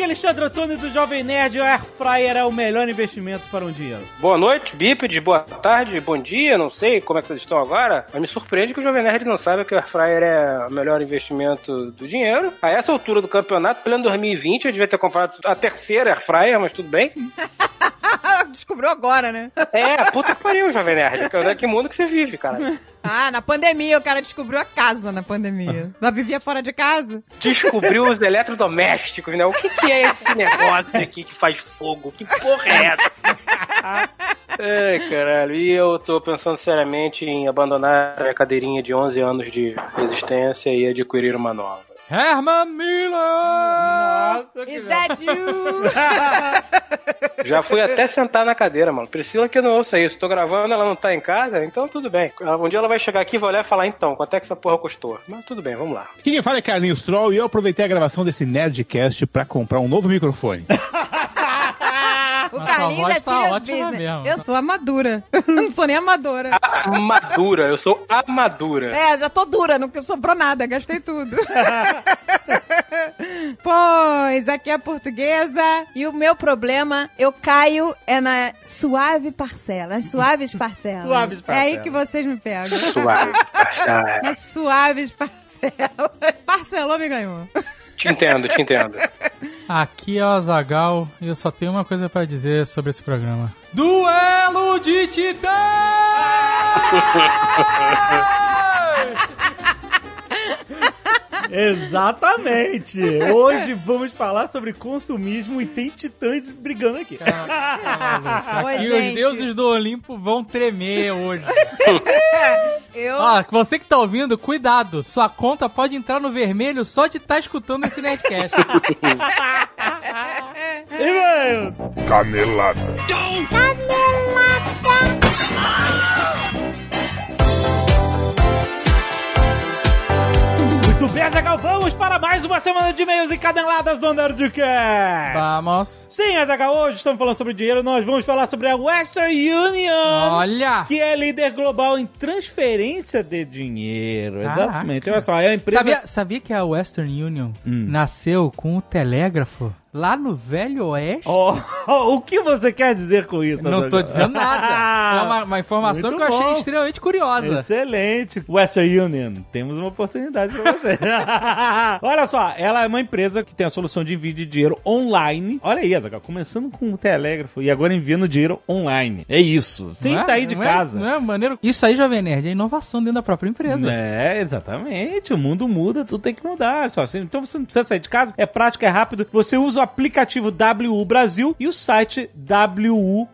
Aqui é Alexandre Antônio do Jovem Nerd. O Air Fryer é o melhor investimento para um dinheiro. Boa noite, bípedes, boa tarde, bom dia, não sei como é que vocês estão agora, mas me surpreende que o Jovem Nerd não saiba que o Air Fryer é o melhor investimento do dinheiro. A essa altura do campeonato, pleno 2020, eu devia ter comprado a terceira Air Fryer, mas tudo bem. Descobriu agora, né? É, puta que pariu, Jovem Nerd. Que mundo que você vive, cara. Ah, na pandemia o cara descobriu a casa na pandemia. Já vivia fora de casa? Descobriu os eletrodomésticos, né? O que, que é esse negócio aqui que faz fogo? Que porra é essa? Ai, caralho. E eu tô pensando seriamente em abandonar a cadeirinha de 11 anos de existência e adquirir uma nova. Herman Miller! Is that you? Já fui até sentar na cadeira, mano. Priscila que não ouça isso. Tô gravando, ela não tá em casa, então tudo bem. Um dia ela vai chegar aqui e vai olhar e falar, então, quanto é que essa porra custou? Mas tudo bem, vamos lá. Aqui quem fala é Carlinhos Troll e eu aproveitei a gravação desse Nerdcast pra comprar um novo microfone. O Mas Carlinhos é tá ótima mesmo. Eu sou amadura. não sou nem amadora. Amadura, eu sou amadura. É, já tô dura, não sobrou nada, gastei tudo. pois, aqui é a portuguesa e o meu problema, eu caio é na suave parcela, nas suaves parcelas. Suaves É aí parcelas. que vocês me pegam. Suave. Ah, Nas suaves parcelas. Parcelou, me ganhou. Te entendo, te entendo. Aqui é o Azagal e eu só tenho uma coisa pra dizer sobre esse programa. Duelo de Titãs! Exatamente! Hoje vamos falar sobre consumismo e tem titãs brigando aqui. Oi, Aqui gente. os deuses do Olimpo vão tremer hoje. Eu... Ó, você que tá ouvindo, cuidado. Sua conta pode entrar no vermelho só de estar escutando esse Nerdcast. E-mail! Canelada. Muito bem, Azaghal, vamos para mais uma semana de e-mails encadenadas do Nerdcast! Vamos. Sim, Azaghal, hoje estamos falando sobre dinheiro, nós vamos falar sobre a Western Union! Olha! Que é líder global em transferência de dinheiro. Caraca. Exatamente. Olha só, é a empresa. Sabia, sabia que a Western Union Hum. nasceu com o telégrafo lá no Velho Oeste? Oh, oh, o que você quer dizer com isso? Não tô Azaghal? dizendo nada. É uma, uma informação Muito que eu achei extremamente curiosa. Excelente. Western Union, temos uma oportunidade pra você. Olha só, ela é uma empresa que tem a solução de envio de dinheiro online. Olha aí, Azaghal, começando com o telégrafo e agora enviando dinheiro online. É isso, sem é? sair de Não é- casa. não é maneiro? Isso aí, Jovem Nerd, é inovação dentro da própria empresa. É, exatamente. O mundo muda, tudo tem que mudar. Só, assim, então você não precisa sair de casa, é prático, é rápido. Você usa o aplicativo WU Brasil e o site WU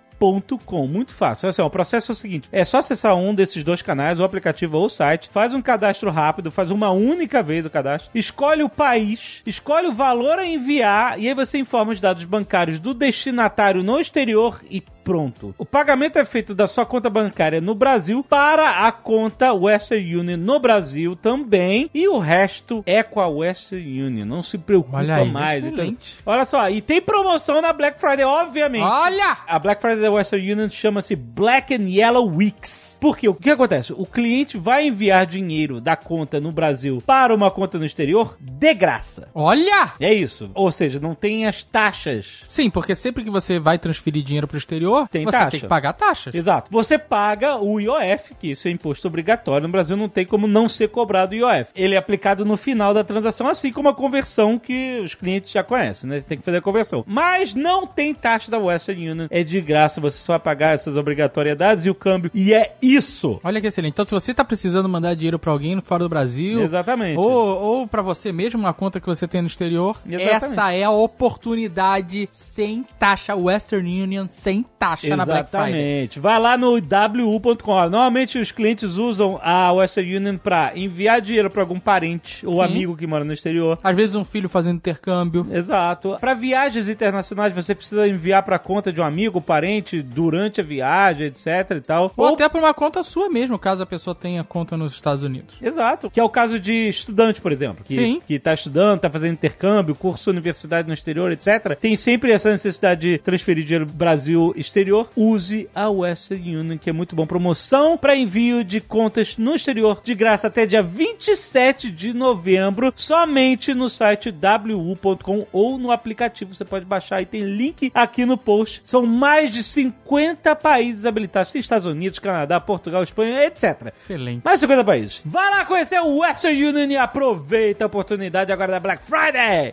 Com. Muito fácil. Ó, o processo é o seguinte: é só acessar um desses dois canais, o aplicativo ou o site, faz um cadastro rápido, faz uma única vez o cadastro, escolhe o país, escolhe o valor a enviar e aí você informa os dados bancários do destinatário no exterior e pronto. O pagamento é feito da sua conta bancária no Brasil para a conta Western Union no Brasil também e o resto é com a Western Union. Não se preocupa Olha aí, mais. excelente. Então, olha só, e tem promoção na Black Friday, obviamente. Olha! A Black Friday da Western Union chama-se Black and Yellow Weeks. Por quê? O que acontece? O cliente vai enviar dinheiro da conta no Brasil para uma conta no exterior de graça. Olha! É isso. Ou seja, não tem as taxas. Sim, porque sempre que você vai transferir dinheiro pro exterior, Tem você taxa. tem que pagar taxas. Exato. Você paga o IOF, que isso é imposto obrigatório. No Brasil não tem como não ser cobrado o IOF. Ele é aplicado no final da transação, assim como a conversão que os clientes já conhecem, né? Tem que fazer a conversão. Mas não tem taxa da Western Union. É de graça, você só vai pagar essas obrigatoriedades e o câmbio. E é isso. Olha que excelente. Então, se você tá precisando mandar dinheiro pra alguém fora do Brasil, Exatamente. ou, ou para você mesmo, uma conta que você tem no exterior, Exatamente. essa é a oportunidade sem taxa Western Union, sem taxa na Black Friday. Exatamente. Vai lá no wu.com. Ó, Normalmente os clientes usam a Western Union pra enviar dinheiro pra algum parente ou Sim. amigo que mora no exterior. Às vezes um filho fazendo intercâmbio. Exato. Para viagens internacionais, você precisa enviar para conta de um amigo, parente, durante a viagem, etc e tal. Ou, até pra uma conta sua mesmo, caso a pessoa tenha conta nos Estados Unidos. Exato. Que é o caso de estudante, por exemplo. Que, Sim. Que tá estudando, tá fazendo intercâmbio, curso universidade no exterior, etc. Tem sempre essa necessidade de transferir dinheiro Brasil exterior. Use a Western Union, que é muito bom. Promoção para envio de contas no exterior de graça até dia 27 de novembro, somente no site wu.com ou no aplicativo. Você pode baixar e tem link aqui no post. São mais de 50 países habilitados. Tem Estados Unidos, Canadá, Portugal, Espanha, etc. Excelente. Mais 50 países. Vai lá conhecer o Western Union e aproveita a oportunidade agora da Black Friday.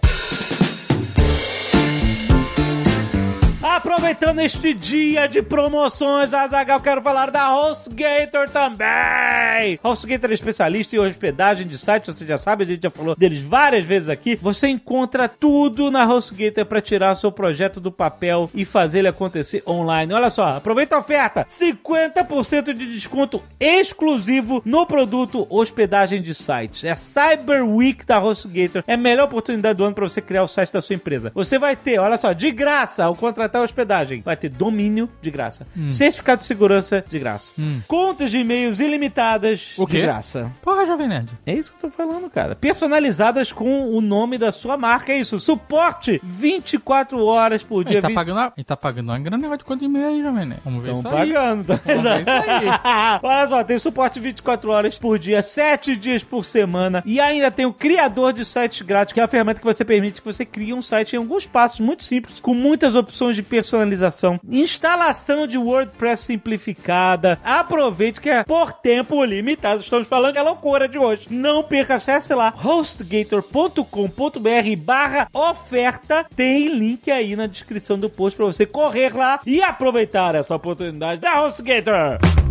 Aproveitando este dia de promoções, Azagal, quero falar da HostGator também. HostGator é especialista em hospedagem de sites, você já sabe, a gente já falou deles várias vezes aqui. Você encontra tudo na HostGator para tirar seu projeto do papel e fazer ele acontecer online. Olha só, aproveita a oferta: 50% de desconto exclusivo no produto hospedagem de sites. É Cyber Week da HostGator. É a melhor oportunidade do ano para você criar o site da sua empresa. Você vai ter, olha só, de graça ao contratar a hospedagem. Vai ter domínio de graça. Certificado de segurança de graça. Contas de e-mails ilimitadas O de graça. Porra, Jovem Nerd. É isso que eu tô falando, cara. Personalizadas com o nome da sua marca, é isso. Suporte 24 horas por dia. Ele tá, 20 pagando, a- ele tá pagando uma grana negócio de de e-mail aí, Jovem Nerd. Vamos ver Estão isso aí. pagando. Tá? Vamos ver isso aí. Olha só, tem suporte 24 horas por dia, 7 dias por semana. E ainda tem o criador de sites grátis, que é a ferramenta que você permite que você crie um site em alguns passos muito simples, com muitas opções de personalização. Instalação de WordPress simplificada. Aproveite que é por tempo limitado. Estamos falando que é loucura de hoje. Não perca, acesse lá hostgator.com.br barra oferta. Tem link aí na descrição do post para você correr lá e aproveitar essa oportunidade da HostGator.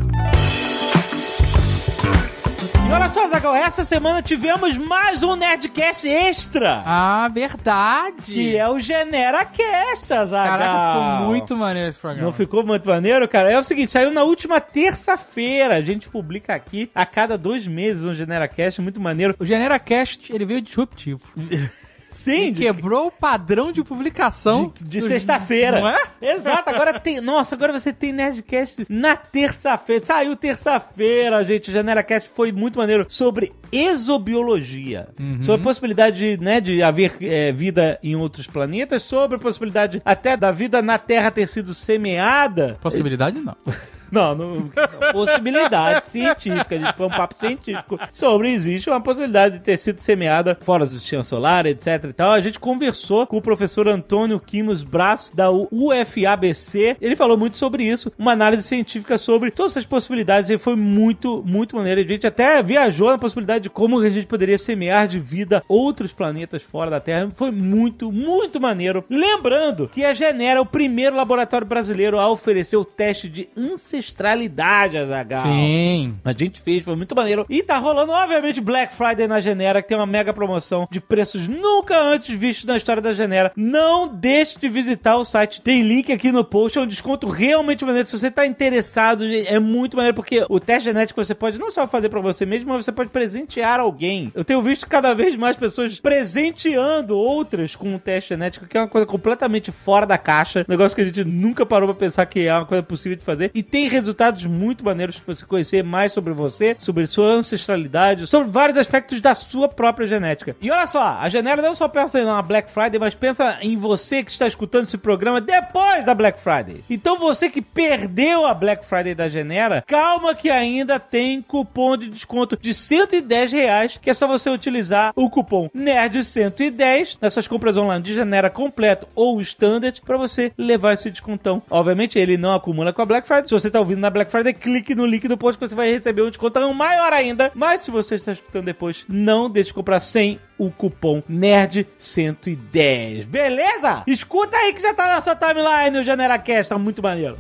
E olha só, Zagal, essa semana tivemos mais um Nerdcast extra. Ah, verdade. Que é o GeneraCast, Zagal. Caraca, ficou muito maneiro esse programa. Não ficou muito maneiro, cara? É o seguinte, saiu na última terça-feira. A gente publica aqui a cada dois meses um GeneraCast, muito maneiro. O GeneraCast, ele veio disruptivo. Sim, de, quebrou o padrão de publicação. de, de do- sexta-feira. Não é? Exato, agora tem. Nossa, agora você tem Nerdcast na terça-feira. Saiu terça-feira, gente. O GeneraCast foi muito maneiro sobre exobiologia. Sobre a possibilidade né, de haver é, vida em outros planetas, sobre a possibilidade até da vida na Terra ter sido semeada. Possibilidade não. Não, não, não, possibilidade científica. A gente foi um papo científico sobre existe uma possibilidade de ter sido semeada fora do sistema solar, etc e tal. A gente conversou com o professor Antônio Quimos Brás, da UFABC. Ele falou muito sobre isso, uma análise científica sobre todas essas possibilidades. E foi muito, muito maneiro. A gente até viajou na possibilidade de como a gente poderia semear de vida outros planetas fora da Terra. Foi muito, muito maneiro. Lembrando que a Genera é o primeiro laboratório brasileiro a oferecer o teste de ancestralidade, Azaghal. Sim. A gente fez, foi muito maneiro. E tá rolando, obviamente, Black Friday na Genera, que tem uma mega promoção de preços nunca antes vistos na história da Genera. Não deixe de visitar o site. Tem link aqui no post, é um desconto realmente maneiro. Se você tá interessado, é muito maneiro, porque o teste genético você pode não só fazer pra você mesmo, mas você pode presentear alguém. Eu tenho visto cada vez mais pessoas presenteando outras com o teste genético, que é uma coisa completamente fora da caixa. Negócio que a gente nunca parou pra pensar que é uma coisa possível de fazer. E tem resultados muito maneiros pra você conhecer mais sobre você, sobre sua ancestralidade, sobre vários aspectos da sua própria genética. E olha só, a Genera não só pensa na Black Friday, mas pensa em você que está escutando esse programa depois da Black Friday. Então você que perdeu a Black Friday da Genera, calma que ainda tem cupom de desconto de 110 reais, que é só você utilizar o cupom NERD110 nas suas compras online de Genera completo ou standard para você levar esse descontão. Obviamente ele não acumula com a Black Friday. Se você está ouvindo na Black Friday, clique no link do post que você vai receber um descontão maior ainda. Mas se você está escutando depois, não deixe de comprar sem o cupom NERD110. Beleza? Escuta aí que já tá na sua timeline o GeneraCast, tá muito maneiro.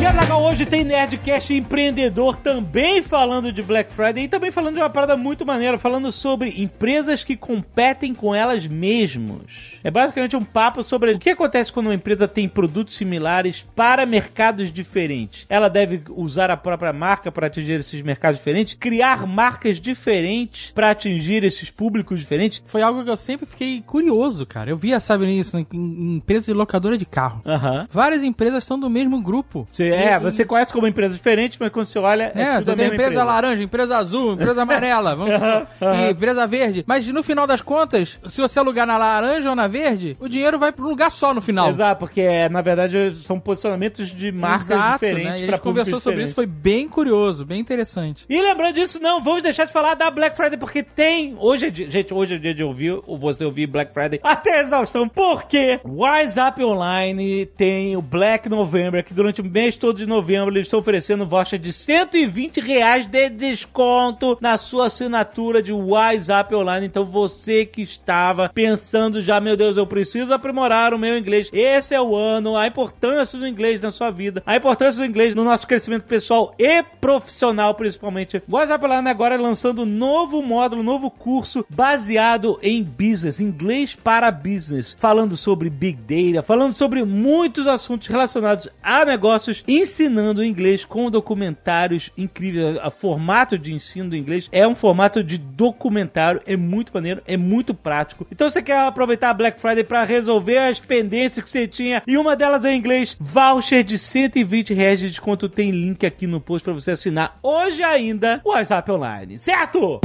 E Azaghal, hoje tem Nerdcast empreendedor também falando de Black Friday e também falando de uma parada muito maneira, falando sobre empresas que competem com elas mesmos. É basicamente um papo sobre o que acontece quando uma empresa tem produtos similares para mercados diferentes. Ela deve usar a própria marca para atingir esses mercados diferentes, criar marcas diferentes para atingir esses públicos diferentes. Foi algo que eu sempre fiquei curioso, cara. Eu via, sabe, isso em, em empresa de locadora de carro. Aham. Várias empresas são do mesmo grupo. Sim. É, E- você conhece como empresas diferentes, mas quando você olha. É, tudo você tem mesma empresa, laranja, empresa azul, empresa amarela, vamos supor, e empresa verde. Mas no final das contas, se você alugar na laranja ou na verde, o dinheiro vai para um lugar só no final. Exato, porque é, na verdade são posicionamentos de marcas Exato, diferentes. né? E a gente conversou sobre isso, foi bem curioso, bem interessante. E lembrando disso, não vamos deixar de falar da Black Friday, porque tem. Hoje é dia, gente, hoje é dia de ouvir, ou você ouvir Black Friday até exaustão, porque WhatsApp Online tem o Black November, que durante o mês todo de novembro eles estão oferecendo voucher de 120 reais de desconto na sua assinatura de WhatsApp Online. Então você que estava pensando já, meu Deus, eu preciso aprimorar o meu inglês. Esse é o ano, a importância do inglês na sua vida, a importância do inglês no nosso crescimento pessoal e profissional, principalmente. WhatsApp Online agora é lançando um novo módulo, um novo curso baseado em business, inglês para business, falando sobre big data, falando sobre muitos assuntos relacionados a negócios, ensinando inglês com documentários incríveis. O formato de ensino do inglês é um formato de documentário, é muito maneiro, é muito prático. Então você quer aproveitar a Black Friday para resolver as pendências que você tinha e uma delas é inglês, voucher de 120 reais de desconto tem link aqui no post para você assinar hoje ainda o WhatsApp Online, certo?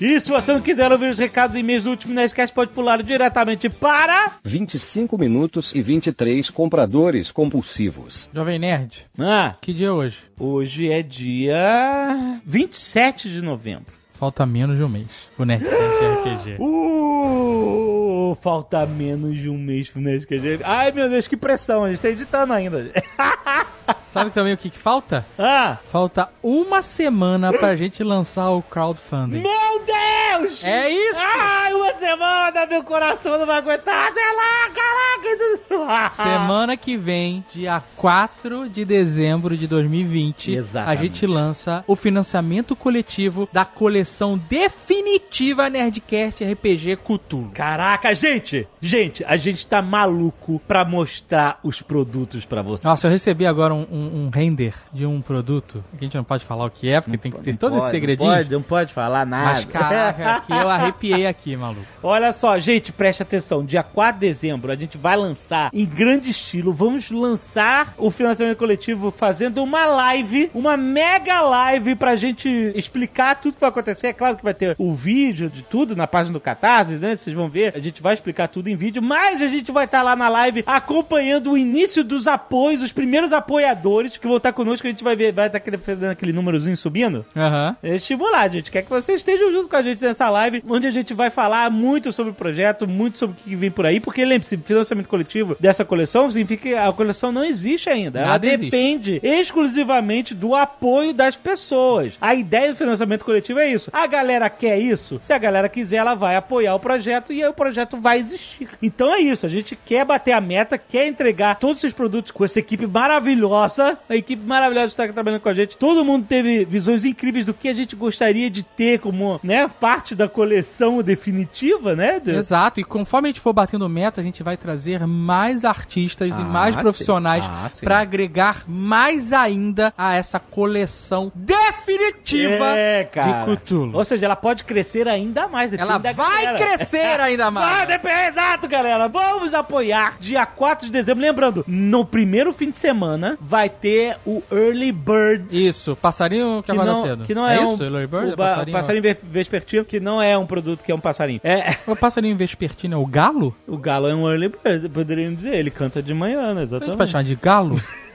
E se você não quiser ouvir os recados e e-mails do último Nerdcast, pode pular diretamente para... 25 minutos e 23 compradores compulsivos. Jovem Nerd, Ah, que dia é hoje? hoje é dia 27 de novembro. Falta menos de um mês. O Nerdcast RPG. Uh, falta menos de um mês pro Nerdcast. Ai, meu Deus, que pressão. A gente tá editando ainda. Sabe também o que, que falta? ah, Falta uma semana pra gente lançar o crowdfunding. meu Deus! É isso! Ai, uma semana, meu coração não vai aguentar até lá, caraca! Semana que vem, dia 4 de dezembro de 2020, Exatamente. a gente lança o financiamento coletivo da coleção definitiva Nerdcast RPG Cthulhu. Caraca, gente! Gente, a gente tá maluco pra mostrar os produtos pra vocês. Nossa, eu recebi agora um, um- um render de um produto, que a gente não pode falar o que é, porque tem que ter todo esse segredinho. Não pode, não pode falar nada. Mas caraca, que eu arrepiei aqui, maluco. Olha só, gente, preste atenção. Dia 4 de dezembro a gente vai lançar em grande estilo. Vamos lançar o financiamento coletivo fazendo uma live, uma mega live pra gente explicar tudo que vai acontecer. É claro que vai ter o vídeo de tudo na página do Catarse, né? Vocês vão ver. A gente vai explicar tudo em vídeo, mas a gente vai estar lá na live acompanhando o início dos apoios, os primeiros apoiadores que vão estar conosco. A gente vai ver, vai estar aquele, fazendo aquele númerozinho subindo. Aham. É estimular, gente. Quer que vocês estejam junto com a gente nessa live, onde a gente vai falar muito sobre o projeto, muito sobre o que vem por aí, porque lembre-se, financiamento coletivo dessa coleção significa que a coleção não existe ainda. Ela Nada existe. depende exclusivamente do apoio das pessoas. A ideia do financiamento coletivo é isso. A galera quer isso. Se a galera quiser, ela vai apoiar o projeto e aí o projeto vai existir. Então é isso. A gente quer bater a meta, quer entregar todos esses produtos com essa equipe maravilhosa. A equipe maravilhosa está trabalhando com a gente. Todo mundo teve visões incríveis do que a gente gostaria de ter como, né, parte da coleção definitiva, né? de- Exato, e conforme a gente for batendo meta, a gente vai trazer mais artistas Ah, e mais sim. profissionais Ah, pra agregar mais ainda a essa coleção definitiva É, de Cthulhu. Ou seja, ela pode crescer ainda mais. Ela vai galera. crescer ainda mais. Vai, depende, exato, galera. Vamos apoiar dia 4 de dezembro. Lembrando, no primeiro fim de semana vai ter o Early Bird. Isso, passarinho que, Que acorda não, cedo. que não é, um, isso, Early Bird? o É passarinho, passarinho ve- vespertino, que não é um produto que é um passarinho. É, O passarinho vespertino é o galo? o galo é um early bird, poderiam dizer. Ele canta de manhã, né? A gente vai Exatamente. chamar de galo?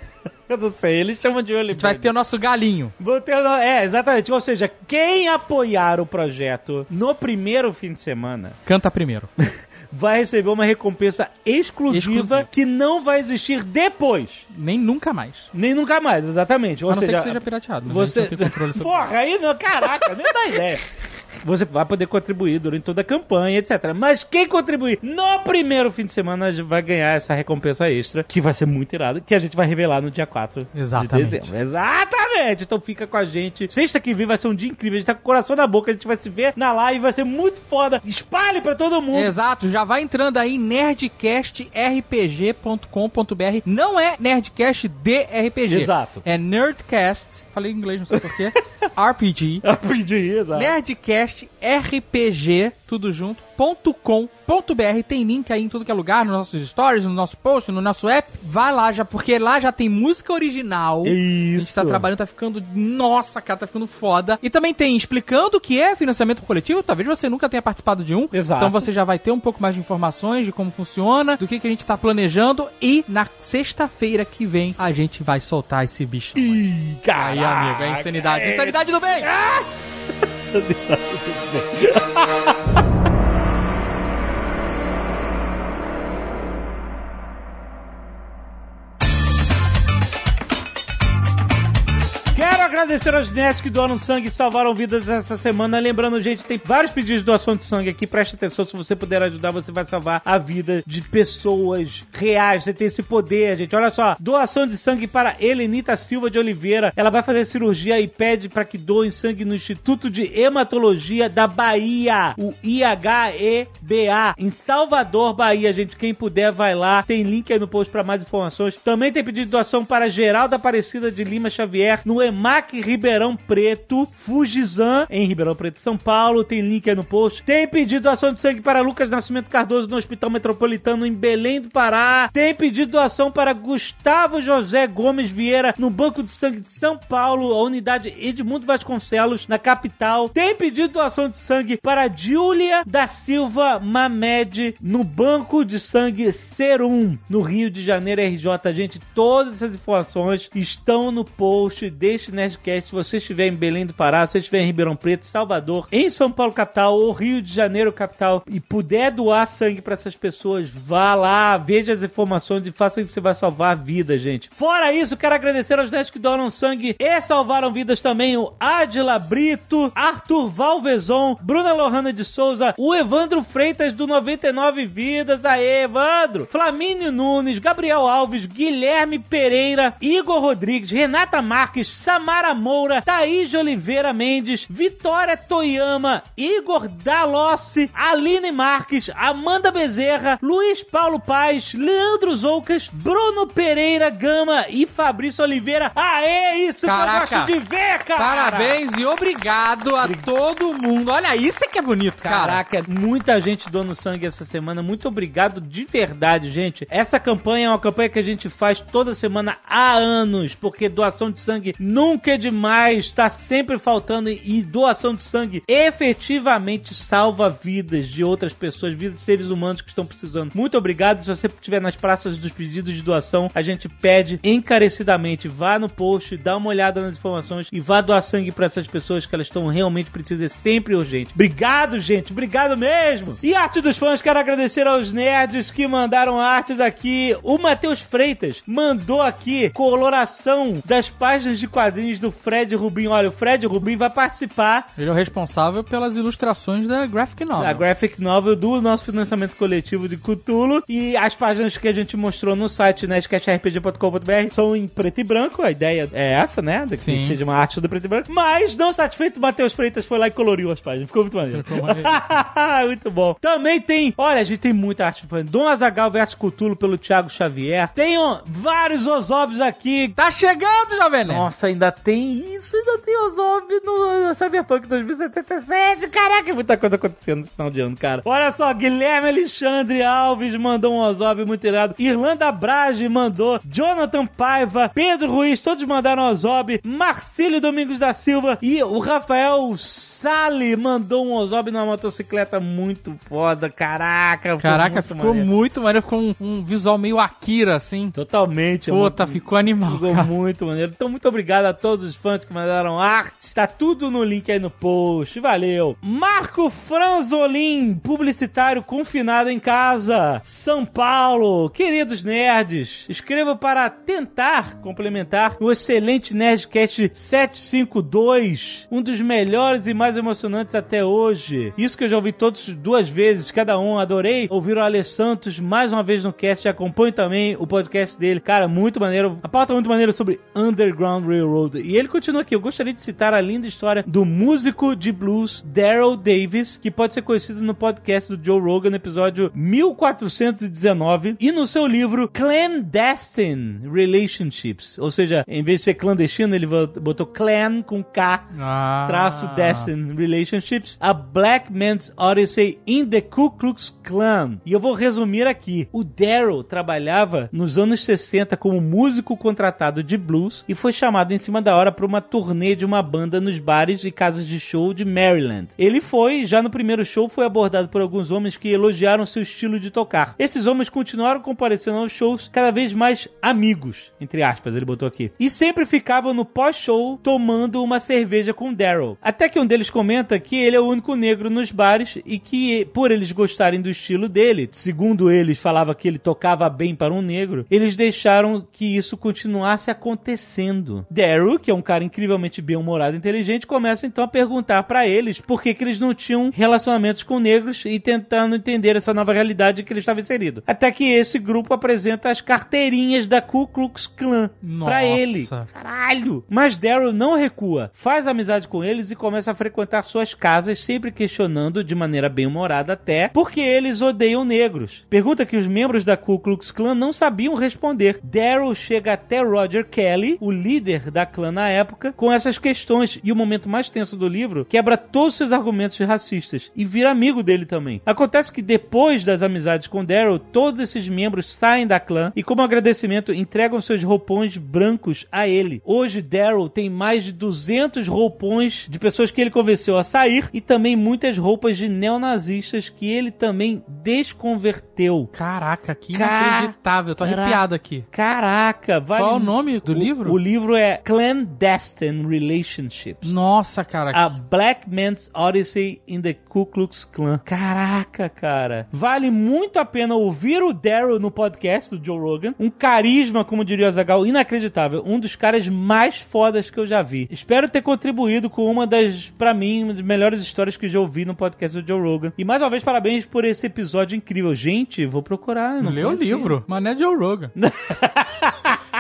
Eu não sei, eles chamam de early gente vai bird. ter o nosso galinho. Vou ter É, exatamente. Ou seja, quem apoiar o projeto no primeiro fim de semana Canta primeiro. vai receber uma recompensa exclusiva, que não vai existir depois. Nem nunca mais. Nem nunca mais, exatamente. Ou a não seja, ser que seja pirateado. Você... não tem controle sobre Porra, aí não, caraca, nem dá ideia. Você vai poder contribuir durante toda a campanha, etc. Mas quem contribuir no primeiro fim de semana vai ganhar essa recompensa extra, que vai ser muito irado, que a gente vai revelar no dia 4 Exatamente. de dezembro. Exatamente! Então fica com a gente. Sexta que vem vai ser um dia incrível. A gente tá com o coração na boca, a gente vai se ver na live, vai ser muito foda. Espalhe pra todo mundo. Exato, já vai entrando aí em nerdcastrpg.com.br. Não é Nerdcast de RPG. Exato. É Nerdcast, falei em inglês, não sei porquê. RPG. Aprendi, exato. Nerdcast Nerdcast RPG, tudo junto, tem link aí em tudo que é lugar, nos nossos stories, no nosso post, no nosso app. Vai lá já, porque lá já tem música original. A gente Isso. tá trabalhando, tá ficando, nossa, cara, tá ficando foda. E também tem explicando o que é financiamento coletivo, talvez você nunca tenha participado de um. Exato. Então você já vai ter um pouco mais de informações de como funciona, do que, que a gente tá planejando. E na sexta-feira que vem a gente vai soltar esse bicho. Ih, Aí, amigo, é insanidade. Insanidade do bem! Quero agradecer aos nerds que doaram sangue e salvaram vidas essa semana. Lembrando, gente, tem vários pedidos de doação de sangue aqui. Preste atenção, se você puder ajudar, você vai salvar a vida de pessoas reais. Você tem esse poder, gente. Olha só, doação de sangue para Helenita Silva de Oliveira. Ela vai fazer cirurgia e pede para que doem sangue no Instituto de Hematologia da Bahia, o IHEBA, em Salvador, Bahia, gente. Quem puder, vai lá. Tem link aí no post para mais informações. Também tem pedido de doação para Geralda Aparecida de Lima Xavier, no EMAC Ribeirão Preto, Fugizan, em Ribeirão Preto, São Paulo. Tem link aí no post. Tem pedido doação de sangue para Lucas Nascimento Cardoso no Hospital Metropolitano em Belém do Pará. Tem pedido doação para Gustavo José Gomes Vieira no Banco de Sangue de São Paulo, a unidade Edmundo Vasconcelos, na capital. Tem pedido doação de sangue para Júlia da Silva Mamed no Banco de Sangue Serum, no Rio de Janeiro, RJ. Gente, todas essas informações estão no post deste Nerdcast. Se você estiver em Belém do Pará, se você estiver em Ribeirão Preto, Salvador, em São Paulo capital ou Rio de Janeiro capital e puder doar sangue para essas pessoas, vá lá, veja as informações e faça que você vai salvar vidas, gente. Fora isso, quero agradecer aos nerds que doaram sangue e salvaram vidas também, o Adila Brito, Arthur Valvezon, Bruna Lohana de Souza, o Evandro Freitas do 99 Vidas, aê, Evandro, Flamínio Nunes, Gabriel Alves, Guilherme Pereira, Igor Rodrigues, Renata Marques, Samara Moura, Thaís de Oliveira Mendes, Vitória Toyama, Igor Dalossi, Aline Marques, Amanda Bezerra, Luiz Paulo Paz, Leandro Zoucas, Bruno Pereira Gama e Fabrício Oliveira. Aê, isso que eu Caraca. gosto de ver, cara! Parabéns e obrigado a todo mundo. Olha, isso é que é bonito, cara. Caraca, muita gente doando sangue essa semana. Muito obrigado de verdade, gente. Essa campanha é uma campanha que a gente faz toda semana há anos, porque doação de sangue nunca é demais, tá sempre faltando e doação de sangue efetivamente salva vidas de outras pessoas, vidas de seres humanos que estão precisando. Muito obrigado. Se você estiver nas praças dos pedidos de doação, a gente pede encarecidamente, vá no post, dá uma olhada nas informações e vá doar sangue para essas pessoas que elas estão realmente precisando, é sempre urgente. Obrigado, gente, obrigado mesmo. E arte dos fãs, quero agradecer aos nerds que mandaram artes aqui. O Matheus Freitas mandou aqui coloração das páginas de quadrinhos do Fred Rubin. Olha, o Fred Rubin vai participar Ele é o responsável pelas ilustrações da Graphic Novel. a graphic novel do nosso financiamento coletivo de Cthulhu e as páginas que a gente mostrou no site nerdcastrpg.com.br são em preto e branco, a ideia é essa, né, de que Sim. seja uma arte do preto e branco, mas não satisfeito, o Matheus Freitas foi lá e coloriu as páginas, ficou muito maneiro. Ficou maneiro. muito bom. Também tem, olha, a gente tem muita arte fã. Dom Azagal vs Cthulhu pelo Thiago Xavier. Tem vários Osobs aqui. Tá chegando, Jovem Nerd. Nossa, ainda tem isso, ainda tem Ozob no Cyberpunk 2077. Caraca, é muita coisa acontecendo nesse final de ano, cara. Olha só, Guilherme Alexandre Alves mandou um Ozob muito irado. Irlanda Brage mandou. Jonathan Paiva, Pedro Ruiz, todos mandaram Ozob. Marcílio Domingos da Silva e o Rafael Sali mandou um Ozob numa motocicleta muito foda. Caraca, Caraca, muito ficou muito maneiro. Ficou um, um visual meio Akira, assim. Totalmente. é Puta, muito- ficou animal, Ficou cara. muito maneiro. Então, muito obrigado a todos os fãs que mandaram arte. Tá tudo no link aí no post. Valeu. Marco Franzolin, publicitário confinado em casa. São Paulo. Queridos nerds, escreva para tentar complementar o excelente Nerdcast 752. Um dos melhores e mais emocionantes até hoje. Isso que eu já ouvi todos duas vezes, cada um. Adorei ouvir o Ale Santos mais uma vez no cast. Acompanho também o podcast dele. Cara, muito maneiro. A pauta é muito maneira sobre Underground Railroad. E ele continua aqui. Eu gostaria de citar a linda história do músico de blues Daryl Davis, que pode ser conhecido no podcast do Joe Rogan, no episódio 1419, e no seu livro Clandestine Relationships. Ou seja, em vez de ser clandestino, ele botou clan com K Ah. traço Destiny Relationships, A Black Man's Odyssey in the Ku Klux Klan. E eu vou resumir aqui. O Daryl trabalhava nos anos 60 como músico contratado de blues e foi chamado em cima da hora para uma turnê de uma banda nos bares e casas de show de Maryland. Ele foi, já no primeiro show, foi abordado por alguns homens que elogiaram seu estilo de tocar. Esses homens continuaram comparecendo aos shows cada vez mais amigos, entre aspas, ele botou aqui. E sempre ficavam no pós-show tomando uma cerveja com Daryl. Até que um deles comenta que ele é o único negro nos bares e que, por eles gostarem do estilo dele, segundo eles, falava que ele tocava bem para um negro, eles deixaram que isso continuasse acontecendo. Daryl, que é um cara incrivelmente bem-humorado e inteligente, começa então a perguntar para eles por que, que eles não tinham relacionamentos com negros e tentando entender essa nova realidade que ele estava inserido. Até que esse grupo apresenta as carteirinhas da Ku Klux Klan Nossa. pra ele. Caralho! Mas Daryl não recua, faz amizade com eles e começa a frequentar suas casas, sempre questionando de maneira bem humorada até, porque eles odeiam negros. Pergunta que os membros da Ku Klux Klan não sabiam responder. Daryl chega até Roger Kelly, o líder da clã na época, com essas questões e o momento mais tenso do livro quebra todos os seus argumentos racistas e vira amigo dele também. Acontece que depois das amizades com Daryl, todos esses membros saem da clã e como agradecimento entregam seus roupões brancos a ele. Hoje Daryl tem mais de 200 roupões de pessoas que ele convenceu a sair e também muitas roupas de neonazistas que ele também desconverteu. Caraca, que inacreditável. Tô arrepiado aqui. Caraca, vale Qual é o nome do o- livro? O livro é Clandestine Relationships. Nossa, cara. A Black Man's Odyssey in the Ku Klux Klan. Caraca, cara. Vale muito a pena ouvir o Daryl no podcast do Joe Rogan. Um carisma, como diria o Zagal, inacreditável. Um dos caras mais fodas que eu já vi. Espero ter contribuído com uma das, pra mim, uma das melhores histórias que eu já ouvi no podcast do Joe Rogan. E mais uma vez, parabéns por esse episódio incrível. Gente, vou procurar. Não Lê o livro. Mané Joe Rogan.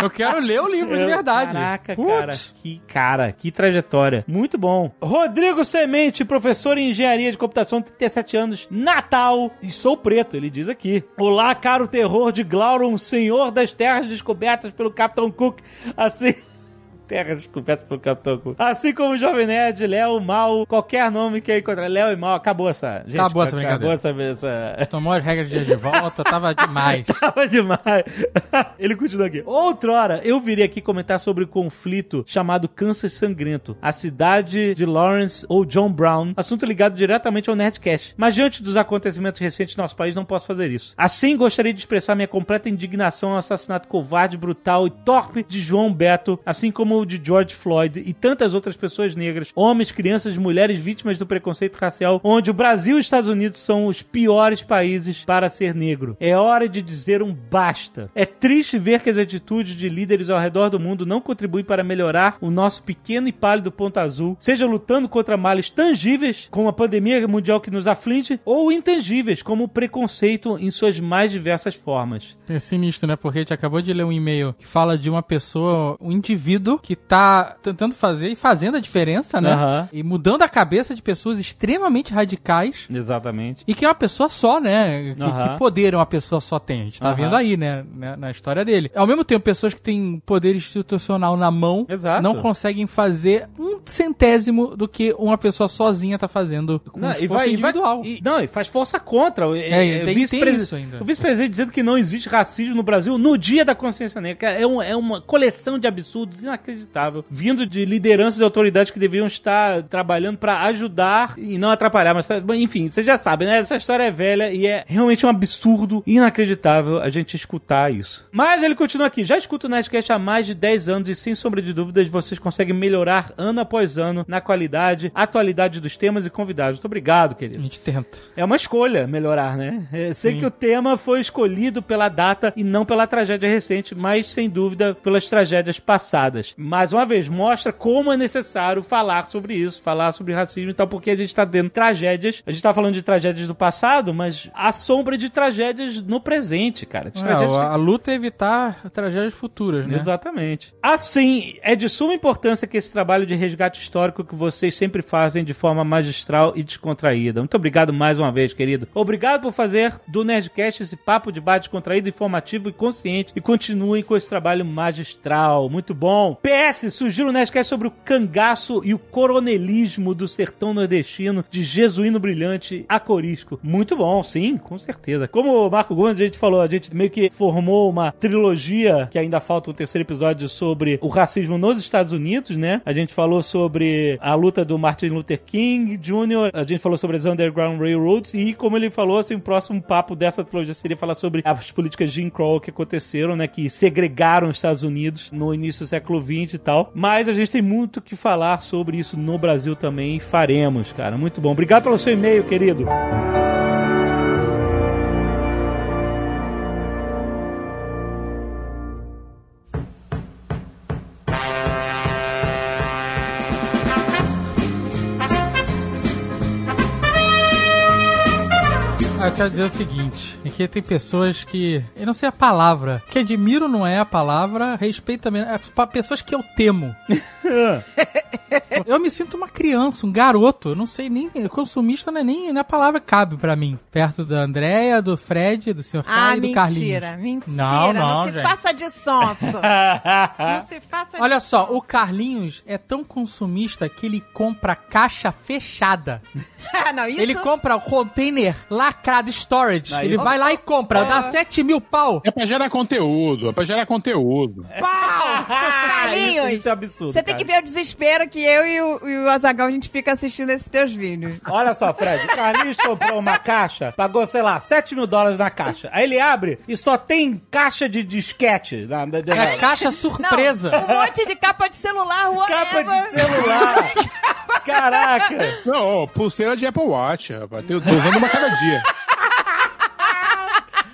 Eu quero ler o livro de verdade. Caraca, Putz. cara. Que cara, que trajetória. Muito bom. Rodrigo Semente, professor em engenharia de computação, 37 anos, Natal. E sou preto, ele diz aqui. Olá, caro terror de Glauron, senhor das terras descobertas pelo Capitão Cook. Assim. Terras descobertas pelo Capitão Cook. Assim como o Jovem Nerd, Léo, Mal, qualquer nome que encontrar. Léo e Mal, acabou essa. Gente, Acabou essa Acabou brincadeira. essa. essa... Tomou as regras de dia de volta, tava demais. Tava demais. Ele continua aqui. Outrora, eu viria aqui comentar sobre o conflito chamado Kansas Sangrento, a cidade de Lawrence ou John Brown, assunto ligado diretamente ao Nerdcast. Mas diante dos acontecimentos recentes no nosso país, não posso fazer isso. Assim, gostaria de expressar minha completa indignação ao assassinato covarde, brutal e torpe de João Beto, assim como de George Floyd e tantas outras pessoas negras, homens, crianças, mulheres vítimas do preconceito racial, onde o Brasil e os Estados Unidos são os piores países para ser negro. É hora de dizer um basta. É triste ver que as atitudes de líderes ao redor do mundo não contribuem para melhorar o nosso pequeno e pálido ponto azul, seja lutando contra males tangíveis, como a pandemia mundial que nos aflige, ou intangíveis, como o preconceito em suas mais diversas formas. É sinistro, né? Porque a gente acabou de ler um e-mail que fala de uma pessoa, um indivíduo que tá tentando fazer e fazendo a diferença, né? Aham. E mudando a cabeça de pessoas extremamente radicais. Exatamente. E que é uma pessoa só, né? Que, Aham. que poder uma pessoa só tem? A gente tá Aham. vendo aí, né? Na história dele. Ao mesmo tempo, pessoas que têm poder institucional na mão Exato. não conseguem fazer um centésimo do que uma pessoa sozinha tá fazendo com Não, esforço individual. e- não, e faz força contra. É, é, tem- vice-presi- tem isso ainda. O vice-presidente dizendo que não existe racismo no Brasil no dia da consciência negra. É, um- é uma coleção de absurdos inacreditável, vindo de lideranças e autoridades que deveriam estar trabalhando pra ajudar e não atrapalhar. Mas, enfim, vocês já sabem, né? Essa história é velha e é realmente um absurdo inacreditável a gente escutar isso. Mas ele continua aqui. Já escuto o Nerdcast há mais de 10 anos e, sem sombra de dúvidas, vocês conseguem melhorar ano após ano na qualidade, atualidade dos temas e convidados. Muito obrigado, A querido. gente tenta. É uma escolha melhorar, né? Eu sei que o tema foi escolhido pela data e não pela tragédia recente, mas sem dúvida pelas tragédias passadas. Mais uma vez, mostra como é necessário falar sobre isso, falar sobre racismo e tal, porque a gente tá tendo tragédias. A gente tá falando de tragédias do passado, mas a sombra de tragédias no presente, cara. É, tragédias a, a luta é evitar tragédias futuras, né? Exatamente. Assim, é de suma importância que esse trabalho de resgate histórico que vocês sempre fazem de forma magistral e descontraída. Muito obrigado mais uma vez, querido. Obrigado por fazer do Nerdcast esse papo de bate descontraído, informativo e consciente e continuem com esse trabalho magistral. Muito bom. PS, surgiu o Nerdcast sobre o cangaço e o coronelismo do sertão nordestino de Jesuíno Brilhante a Corisco. Muito bom, sim, com certeza. Como o Marco Gomes, a gente falou, a gente meio que formou uma trilogia, que ainda falta o terceiro episódio, sobre o racismo nos Estados Unidos, né? A gente falou sobre a luta do Martin Luther King Jr., a gente falou sobre as Underground Railroads e, como ele falou, assim, o próximo papo dessa trilogia seria falar sobre as políticas Jim Crow que aconteceram, né? Que segregaram os Estados Unidos no início do século XX e tal. Mas a gente tem muito que falar sobre isso no Brasil também e faremos, cara. Muito bom. Obrigado pelo seu e-mail, querido. Eu quero dizer o seguinte: é que tem pessoas que. Eu não sei a palavra. Que admiro não é a palavra, respeito também. É pessoas que eu temo. eu me sinto uma criança, um garoto. Eu não sei nem. Consumista não é nem, nem a palavra cabe pra mim. Perto da Andréia, do Fred, do Sr. Ah, Kai e do Carlinhos. mentira, mentira. Não, não, se gente. faça de sonso. não se faça de Olha só, sonso. o Carlinhos é tão consumista que ele compra caixa fechada. não, isso... Ele compra o container lacrado, storage. Aí- ele vai lá e compra, dá 7 mil pau. É pra gerar conteúdo, é pra gerar conteúdo. Pau! Carlinhos! Isso é absurdo. Você tem que ver o desespero que eu e o, e o Azagal a gente fica assistindo esses teus vídeos. Olha só, Fred, o Carlinhos comprou uma caixa, pagou, sei lá, 7 mil dólares na caixa. Aí ele abre e só tem caixa de disquete. Na, na, na- É caixa surpresa. Não, um monte de capa de celular, capa whatever. de celular. Caraca. Não, pulseira de Apple Watch, rapaz. Eu tô usando uma cada dia.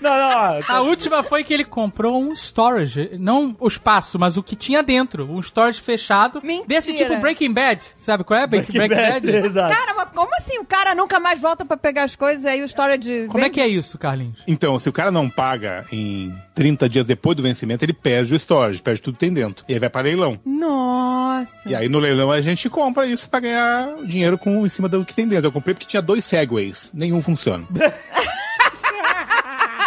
Não, não. A última foi que ele comprou um storage, não o espaço, mas o que tinha dentro, um storage fechado, Mentira. desse tipo Breaking Bad, sabe qual é? Breaking, Breaking Bad. Exato. Cara, mas como assim? O cara nunca mais volta pra pegar as coisas aí o storage... Como é que é isso, Carlinhos? Então, se o cara não paga em 30 dias depois do vencimento, ele perde o storage, perde tudo que tem dentro. E aí vai pra leilão. Nossa. E aí no leilão a gente compra isso pra ganhar dinheiro com, em cima do que tem dentro. Eu comprei porque tinha dois Segways, nenhum funciona.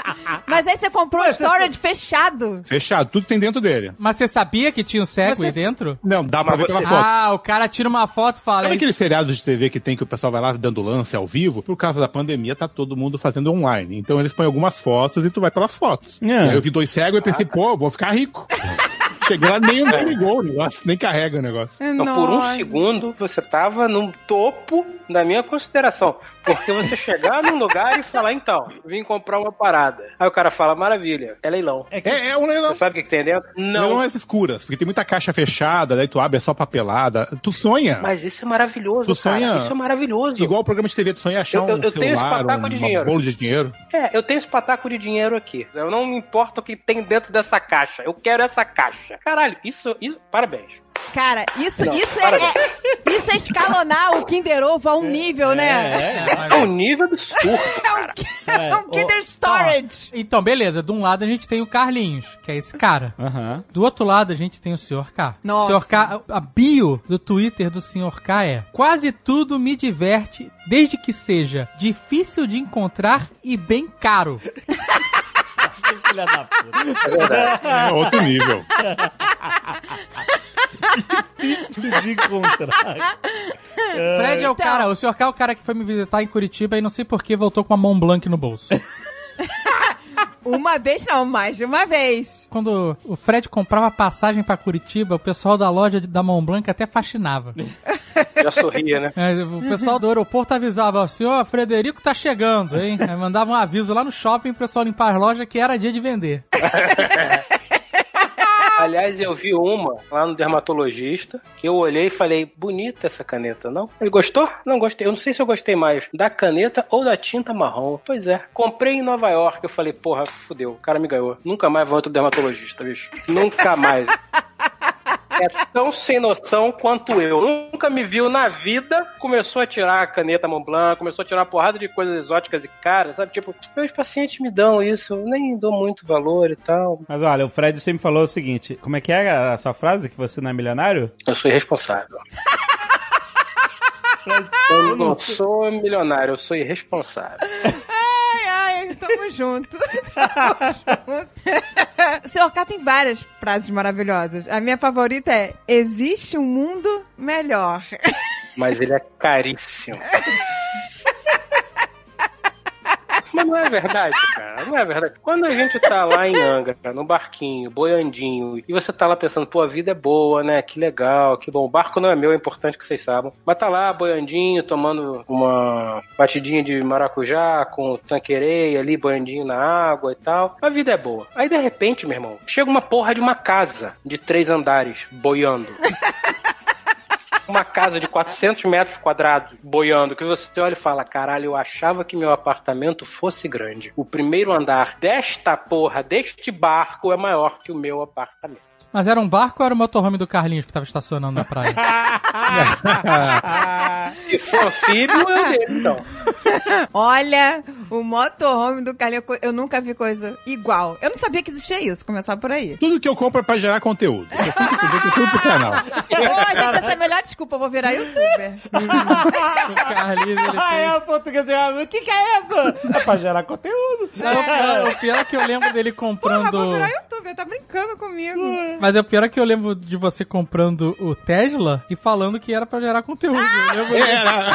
Mas aí você comprou um Mas você- storage fechado. Fechado, tudo tem dentro dele. Mas você sabia que tinha um Segway Você- dentro? Não, dá pra Mas ver pela você- foto. Ah, o cara tira uma foto e fala. Sabe "É aquele seriado de TV que tem que o pessoal vai lá dando lance ao vivo? Por causa da pandemia, tá todo mundo fazendo online. Então eles põem algumas fotos e tu vai pelas fotos. É. Aí eu vi dois cegos e pensei, pô, vou ficar rico. Cheguei lá, nem, nem ligou o negócio, nem carrega o negócio. Então, por um segundo, você tava no topo da minha consideração. Porque você chegar num lugar e falar, então, vim comprar uma parada. Aí o cara fala, maravilha, é leilão. É, é um leilão. Você sabe o que, que tem dentro? Não. Leilão é escuras, porque tem muita caixa fechada, daí tu abre, é só papelada. Tu sonha. Mas isso é maravilhoso, Tu cara. sonha- Isso é maravilhoso. Igual o programa de TV, tu sonha achar Eu- eu- um eu tenho esse celular, um de dinheiro. bolo de dinheiro. É, eu tenho esse pataco de dinheiro aqui. Eu não me importa o que tem dentro dessa caixa. Eu quero essa caixa. Caralho, isso, isso parabéns. Cara, isso, Não, isso, é, é- isso é escalonar o Kinder Ovo a um nível, né? É um nível absurdo, cara. É um Kinder Storage. Então, beleza. De um lado a gente tem o Carlinhos, que é esse cara. Do outro lado a gente tem o Sr. K. Nossa. Sr. K, a bio do Twitter do Sr. K é: Quase tudo me diverte, desde que seja difícil de encontrar e bem caro. Filha da puta. É verdade. É outro nível. Difícil de encontrar. Fred é o Então. cara, o Sr. K é o cara que foi me visitar em Curitiba e não sei por que voltou com a Mont Blanc no bolso. Uma vez não, mais de uma vez. Quando o Fred comprava passagem pra Curitiba, o pessoal da loja da Mont Blanc até fascinava. Já sorria, né? É, O pessoal do aeroporto avisava, o senhor Frederico tá chegando, hein? Aí mandava um aviso lá no shopping pro pessoal limpar as lojas que era dia de vender. Aliás, eu vi uma lá no dermatologista que eu olhei e falei, bonita essa caneta, não? Ele gostou? Não gostei. Eu não sei se eu gostei mais da caneta ou da tinta marrom. Pois é. Comprei em Nova York. Eu falei, porra, fudeu. O cara me ganhou. Nunca mais vou outro dermatologista, bicho. Nunca mais. É tão sem noção quanto eu. Nunca me viu na vida. Começou a tirar a caneta Montblanc, começou a tirar uma porrada de coisas exóticas e caras, sabe? Tipo, meus pacientes me dão isso, eu nem dou muito valor e tal. Mas olha, o Fred sempre falou o seguinte: como é que é a sua frase? Que você não é milionário? Eu sou irresponsável. Eu não sou milionário, eu sou irresponsável. Tamo junto. Tamo junto. O Sr. K tem várias frases maravilhosas. A minha favorita é: Existe um mundo melhor. Mas ele é caríssimo. Mas não é verdade, cara. Não é verdade. Quando a gente tá lá em Anga, cara, no barquinho, boiandinho, e você tá lá pensando, pô, a vida é boa, né? Que legal, que bom. O barco não é meu, é importante que vocês saibam. Mas tá lá, boiandinho, tomando uma batidinha de maracujá com tanquereia ali, boiandinho na água e tal. A vida é boa. Aí, de repente, meu irmão, chega uma porra de uma casa de três andares boiando uma casa de 400 metros quadrados boiando, que você olha e fala: caralho, eu achava que meu apartamento fosse grande. O primeiro andar desta porra, deste barco, é maior que o meu apartamento. Mas era um barco ou era o motorhome do Carlinhos que tava estacionando na praia? Se for anfíbio, é dele, então. Olha, o motorhome do Carlinhos, eu nunca vi coisa igual. Eu não sabia que existia isso, começar por aí. Tudo que eu compro é pra gerar conteúdo. Eu tenho que tudo pro canal. Ô, gente, essa é a melhor desculpa, vou virar youtuber. o Carlinhos, ele Ah, é o português. O que que é isso? É pra gerar conteúdo. Não, o, pior, o pior é que eu lembro dele Porra, comprando... vou virar youtuber, tá brincando comigo. Mas o pior é que eu lembro de você comprando o Tesla e falando que era pra gerar conteúdo. Eu lembro Era.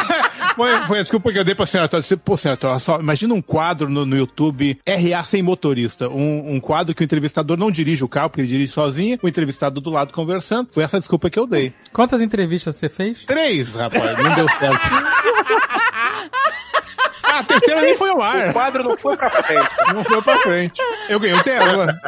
Foi, foi a desculpa que eu dei pra senhora. Eu disse, Pô, senhora, olha só, imagina um quadro no, no YouTube RA sem motorista. Um, um quadro que o entrevistador não dirige o carro, porque ele dirige sozinho, o entrevistado do lado conversando. Foi essa a desculpa que eu dei. Quantas entrevistas você fez? Três, rapaz, não deu certo. Ah, a terceira nem foi ao O ar. quadro não foi pra frente. Não foi pra frente. Eu ganhei o Tesla.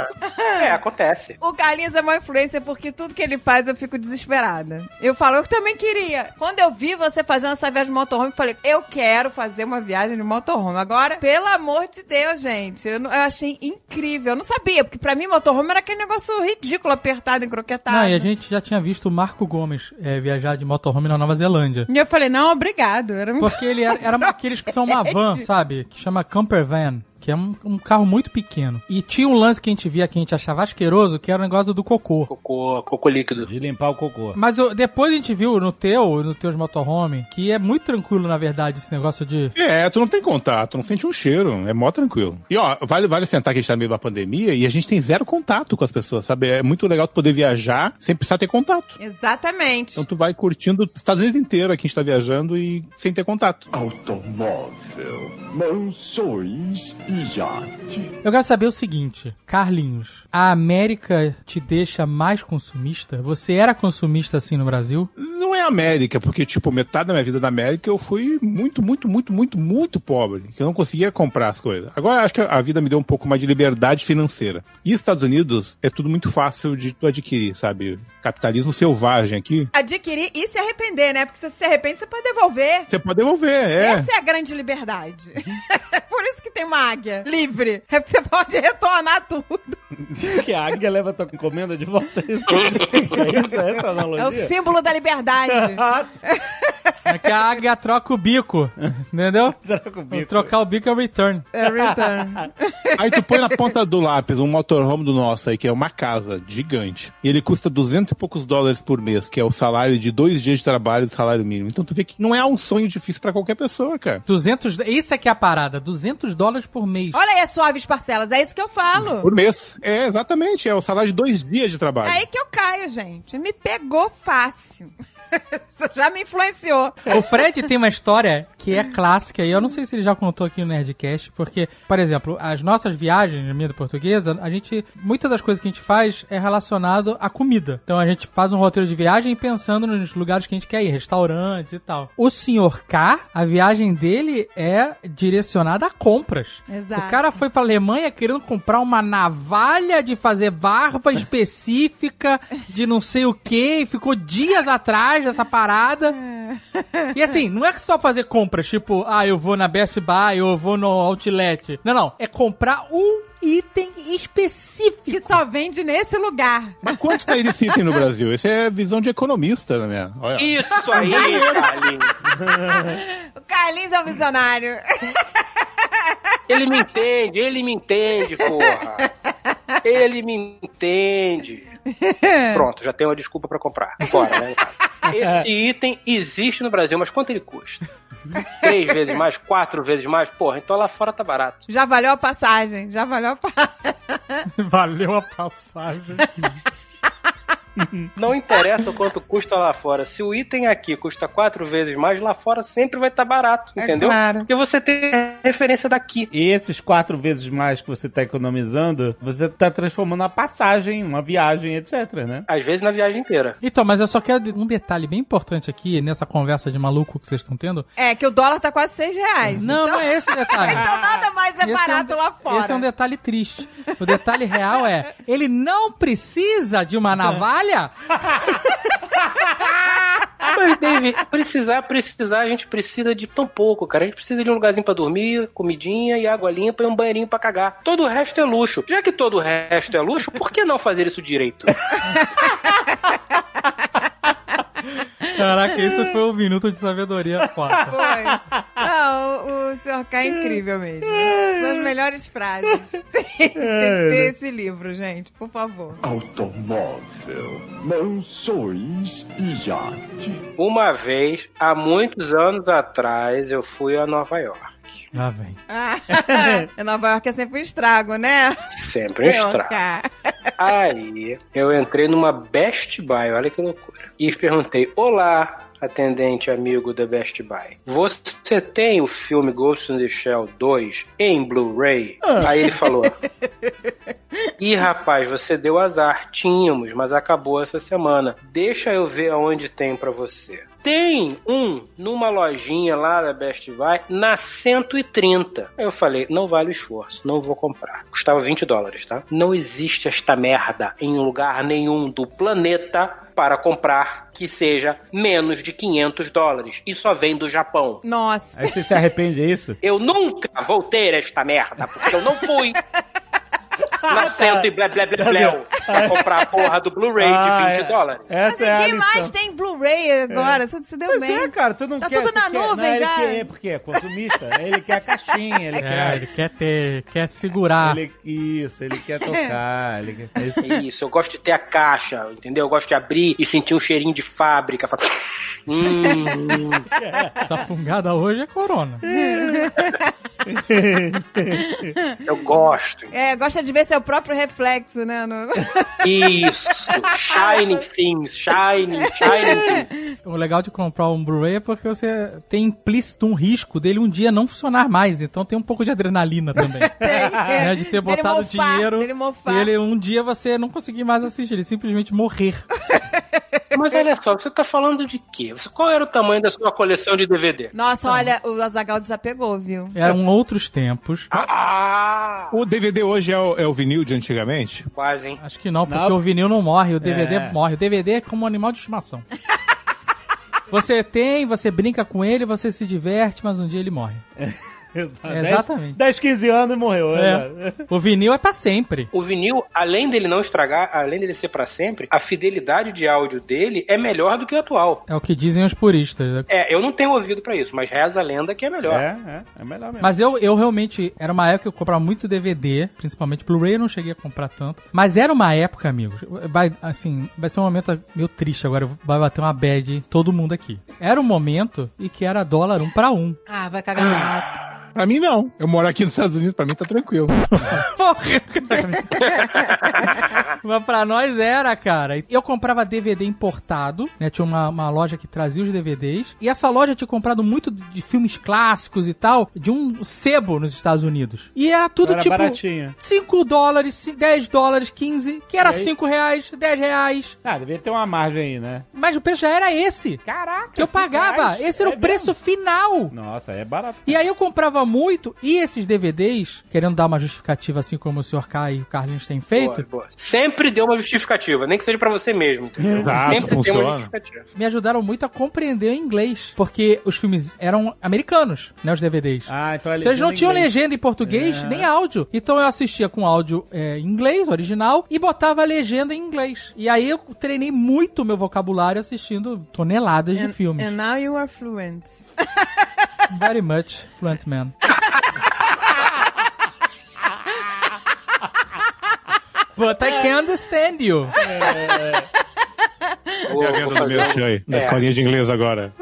É, acontece. O Carlinhos é uma influência porque tudo que ele faz eu fico desesperada. Eu falo, eu também queria. Quando eu vi você fazendo essa viagem de motorhome, eu falei, eu quero fazer uma viagem de motorhome. Agora, pelo amor de Deus, gente, eu, não- eu achei incrível. Eu não sabia, porque pra mim motorhome era aquele negócio ridículo, apertado, encroquetado. Não, e a gente já tinha visto o Marco Gomes é, viajar de motorhome na Nova Zelândia. E eu falei, não, obrigado. Era. Porque ele era, era aqueles que são uma van, sabe? Que chama camper van. Que é um, um carro muito pequeno. E tinha um lance que a gente via que a gente achava asqueroso, que era o negócio do cocô. Cocô, cocô líquido. De limpar o cocô. Mas eu- depois a gente viu no teu, no teus motorhome, que é muito tranquilo, na verdade, esse negócio de. É, tu não tem contato, não sente um cheiro, é mó tranquilo. E ó, vale, vale sentar que a gente tá no meio da pandemia e a gente tem zero contato com as pessoas, sabe? É muito legal tu poder viajar sem precisar ter contato. Exatamente. Então tu vai curtindo os Estados Unidos inteiro aqui a gente tá viajando e sem ter contato. Automóvel, mansões e Eu quero saber o seguinte, Carlinhos, a América te deixa mais consumista? Você era consumista assim no Brasil? Não é América, porque, tipo, metade da minha vida na América eu fui muito, muito, muito, muito, muito pobre. Que eu não conseguia comprar as coisas. Agora acho que a vida me deu um pouco mais de liberdade financeira. E Estados Unidos é tudo muito fácil de tu adquirir, sabe? Capitalismo selvagem aqui. Adquirir e se arrepender, né? Porque se você se arrepende, você pode devolver. Você pode devolver, é. Essa é a grande liberdade. Por isso que tem uma águia livre. É porque você pode retornar tudo. Que a águia leva tua encomenda de volta. É isso? É isso? É essa a analogia? É o símbolo da liberdade. É que a águia troca o bico, entendeu? Troca o bico. Trocar o bico é o return. É return. Aí tu põe na ponta do lápis um motorhome do nosso aí, que é uma casa gigante. E ele custa 200 e poucos dólares por mês, que é o salário de dois dias de trabalho do salário mínimo. Então tu vê que não é um sonho difícil pra qualquer pessoa, cara. 200, isso é que é a parada, 200 dólares por mês. Olha aí as suaves parcelas, é isso que eu falo. Por mês. É, exatamente. É o salário de dois dias de trabalho. É aí que eu caio, gente. Me pegou fácil. Já me influenciou. O Fred tem uma história que é clássica, e eu não sei se ele já contou aqui no Nerdcast, porque, por exemplo, as nossas viagens, na minha portuguesa, a gente, muitas das coisas que a gente faz é relacionado à comida. Então a gente faz um roteiro de viagem pensando nos lugares que a gente quer ir, restaurantes e tal. O senhor K, a viagem dele é direcionada a compras. Exato. O cara foi pra Alemanha querendo comprar uma navalha de fazer barba específica de não sei o que, e ficou dias atrás dessa parada. E assim, não é só fazer compras, tipo, ah, eu vou na Best Buy ou eu vou no Outlet. Não, não. É comprar um item específico. Que só vende nesse lugar. Mas quanto tá esse item no Brasil? Esse é visão de economista, né? Olha. Isso aí, Carlinhos. O Carlinhos é um visionário. Ele me entende, ele me entende, porra. Ele me entende. Pronto, já tem uma desculpa pra comprar. Fora, né? Esse item existe no Brasil, mas quanto ele custa? Três vezes mais, quatro vezes mais? Porra, então lá fora tá barato. Já valeu a passagem, já valeu a passagem. Valeu a passagem. Não interessa o quanto custa lá fora. Se o item aqui custa quatro vezes mais, lá fora sempre vai estar barato, É entendeu? claro. Porque você tem referência daqui. E esses quatro vezes mais que você tá economizando, você tá transformando uma passagem, uma viagem, etc, né? Às vezes na viagem inteira. Então, mas eu só quero um detalhe bem importante aqui, nessa conversa de maluco que vocês estão tendo. É que o dólar tá quase 6 reais. Não, então, não é esse o detalhe. então nada mais é Esse barato um, lá fora. Esse é um detalhe triste. O detalhe real é, ele não precisa de uma navalha? Mas, Dave, precisar, precisar, a gente precisa de tão pouco, cara. A gente precisa de um lugarzinho pra dormir, comidinha e água limpa e um banheirinho pra cagar. Todo o resto é luxo. Já que todo o resto é luxo, por que não fazer isso direito? Caraca, esse foi um minuto de sabedoria foda. Foi. Não, o, o Sr. K é incrível mesmo. São as melhores frases. Tem, tem que ter esse livro, gente, por favor. Automóvel, mansões e iate. Uma vez, há muitos anos atrás, eu fui a Nova York. Lá vem. Ah, Nova York é sempre um estrago, né? Sempre um estrago. Aí, eu entrei numa Best Buy, olha que loucura. E perguntei: Olá, atendente amigo da Best Buy. Você tem o filme Ghost in the Shell 2 em Blu-ray? Aí ele falou: Ih, rapaz, você deu azar. Tínhamos, mas acabou essa semana. Deixa eu ver aonde tem pra você. Tem um numa lojinha lá da Best Buy na 130. Aí eu falei, não vale o esforço, não vou comprar. Custava 20 dólares, tá? Não existe esta merda em lugar nenhum do planeta para comprar que seja menos de 500 dólares. E só vem do Japão. Nossa. Aí você se arrepende, é isso? Eu nunca vou ter esta merda, porque eu não fui na cento e blé blé blé blé comprar a porra do Blu-ray Ah, de 20 é. dólares. Essa Mas é ninguém mais lição. tem Blu-ray agora. Você se deu Pois bem. é, cara, tu não Tá quer. tudo tu na quer- nuvem não, já. Ele quer, porque é consumista. ele quer a caixinha, ele É, quer. ele quer ter, quer segurar. Ele, isso, ele quer tocar. ele quer... isso. Isso, eu gosto de ter a caixa, entendeu? Eu gosto de abrir e sentir um cheirinho de fábrica. Falar, Hum, Essa fungada hoje é corona. eu gosto. É, gosta de ver seu próprio reflexo, né? no- Isso. Shining things, shining, shining things. O legal de comprar um Blu-ray é porque você tem implícito um risco dele um dia não funcionar mais. Então tem um pouco de adrenalina também. né, de ter botado mofar, dinheiro mofar. e ele um dia você não conseguir mais assistir, ele simplesmente morrer. Mas olha só, você tá falando de quê? Qual era o tamanho da sua coleção de DVD? Nossa, olha, o Azagal desapegou, viu? Eram outros tempos. Ah! O DVD hoje é o, é o vinil de antigamente? Quase, hein? Acho que não, porque Não. o vinil não morre, o DVD É. morre. O DVD é como um animal de estimação. Você tem, você brinca com ele, você se diverte, mas um dia ele morre. Exatamente. 10, 15 anos e morreu. né? É. O vinil é pra sempre. O vinil, além dele não estragar, além dele ser pra sempre, a fidelidade de áudio dele é melhor do que o atual. É o que dizem os puristas. né? É, eu não tenho ouvido pra isso, mas reza a lenda que é melhor. É, é, é melhor mesmo. Mas eu, eu realmente. Era uma época que eu comprava muito DVD, principalmente Blu-ray, eu não cheguei a comprar tanto. Mas era uma época, amigos. Vai, assim, vai ser um momento meio triste agora. Vai bater uma bad em todo mundo aqui. Era um momento em que era dólar um pra um. Ah, vai cagar no mato. Pra mim, não. Eu moro aqui nos Estados Unidos, pra mim tá tranquilo. Mas pra nós era, cara. Eu comprava DVD importado, né? Tinha uma, uma loja que trazia os DVDs. E essa loja tinha comprado muito de filmes clássicos e tal, de um sebo nos Estados Unidos. E era tudo Era tipo. baratinho. 5 dólares, ci- 10 dólares, 15, que era E aí? 5 reais, 10 reais. Ah, devia ter uma margem aí, né? Mas o preço já era esse. Caraca! Que eu pagava. reais? Esse era É o preço final. mesmo? Nossa, é barato. E aí eu comprava muito, e esses DVDs, querendo dar uma justificativa assim como o Sr. K e o Carlinhos têm feito, Boa, boa. Sempre dê uma justificativa, nem que seja pra você mesmo, entendeu? Exato, Sempre dê uma funciona. justificativa. me ajudaram muito a compreender o inglês. Porque os filmes eram americanos, né? Os DVDs. Ah, então é eles não tinham inglês. legenda em português, É. nem áudio. Então eu assistia com áudio é, em inglês, original, e botava a legenda em inglês. E aí eu treinei muito o meu vocabulário assistindo toneladas de And, filmes. and now you are fluent. Very much fluent man. But I can understand you. Vou- E a venda do meu chai, na É. escolinha de inglês agora.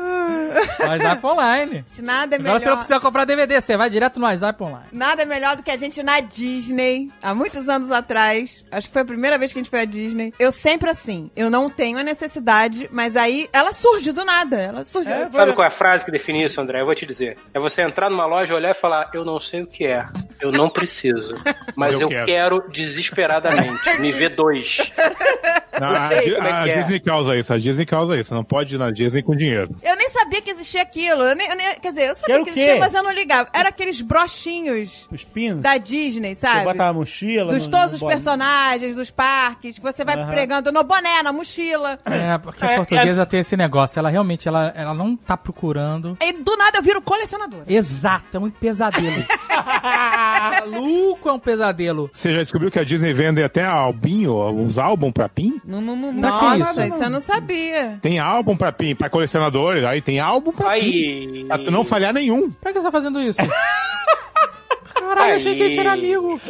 WhatsApp Online. Nada é Agora você não melhor. precisa comprar DVD, você vai direto no WhatsApp Online. Nada é melhor do que a gente ir na Disney, há muitos anos atrás. Acho que foi a primeira vez que a gente foi à Disney. Eu sempre assim, eu não tenho a necessidade, mas aí ela surge do nada. Ela surge. É, Sabe qual é a frase que define isso, André? Eu vou te dizer. É você entrar numa loja, olhar e falar: Eu não sei o que é, eu não preciso, mas Eu eu, quero." quero. desesperadamente. Me vê dois. Não, a, é a é. Disney causa isso, a Disney causa isso. Não pode ir na Disney com dinheiro. Eu nem sabia que existia aquilo. Eu nem- eu nem- quer dizer, eu sabia Quero que existia, mas eu não ligava. Era aqueles brochinhos Os pinos. da Disney, Você sabe? bota a mochila. Dos no- todos no os bolinho. personagens, dos parques, que você vai Aham. pregando no boné, na mochila. É, porque É, a portuguesa tem esse negócio. Ela realmente, ela, ela não tá procurando. E do nada eu viro colecionadora. Exato, é um pesadelo. Maluco é um pesadelo. Você já descobriu que a Disney vende até albinho, uns álbum pra PIN? Não, não, não, não fala isso? Nossa, isso eu não sabia. Tem álbum pra pra colecionadores, aí tem álbum pra. Aí. Pra tu não falhar nenhum. Pra que você tá fazendo isso? Caralho, eu achei que a gente era amigo.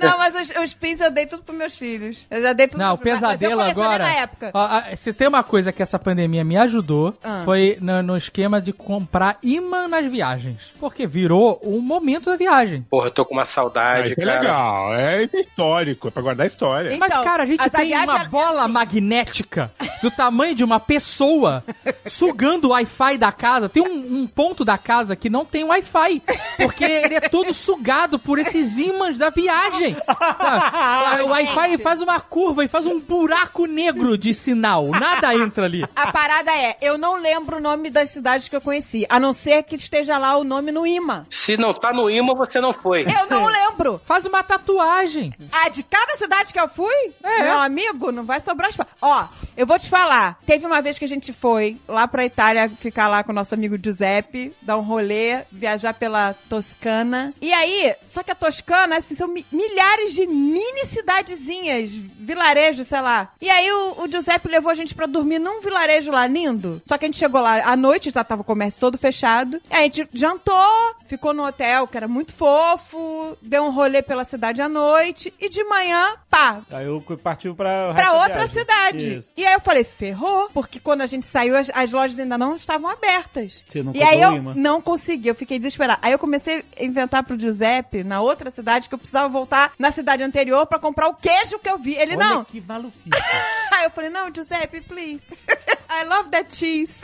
Não, mas os, os pins eu dei tudo pros meus filhos. Eu já dei pro Não, o mas pesadelo agora. na época. Ó, a- se tem uma coisa que essa pandemia me ajudou, Ah. foi no, no esquema de comprar imã nas viagens. Porque virou o momento da viagem. Porra, eu tô com uma saudade, isso é cara. legal, é histórico, é pra guardar história. Então, Mas, cara, a gente tem viagens uma bola magnética do tamanho de uma pessoa sugando o Wi-Fi da casa. Tem um, um ponto da casa que não tem Wi-Fi. Porque ele é todo sugado por esses ímãs da viagem. Sabe? O Wi-Fi faz uma curva e faz um buraco negro de sinal. Nada entra ali. A parada é, eu não lembro o nome das cidades que eu conheci, a não ser que esteja lá o nome no imã. Se não tá no imã, você não foi. Eu não lembro. Faz uma tatuagem. Ah, de cada cidade que eu fui, É. meu amigo, não vai sobrar espaço. Ó, eu vou te falar. Teve uma vez que a gente foi lá pra Itália ficar lá com o nosso amigo Giuseppe, dar um rolê, viajar pela Toscana. E aí, só que a Toscana, assim, são mi- milhares de mini cidadezinhas, vilarejos, sei lá. E aí o, o Giuseppe levou a gente pra dormir num vilarejo lá lindo. Só que a gente chegou lá à noite, já tava o comércio todo fechado. E aí a gente jantou, ficou no hotel, que era muito fofo, deu um rolê pela cidade à noite. E de manhã, pá, Aí eu partiu pra. pra outra viagem. cidade. Isso. E aí eu falei, ferrou, porque quando a gente saiu, as, as lojas ainda não estavam abertas. Você não e aí eu imã? não consegui, eu fiquei desesperada. Aí eu comecei a inventar pro Giuseppe, na outra cidade, que eu precisava voltar na cidade anterior pra comprar o queijo que eu vi. Ele, Olha não. que maluquice. Aí eu falei, não, Giuseppe, please. I love that cheese.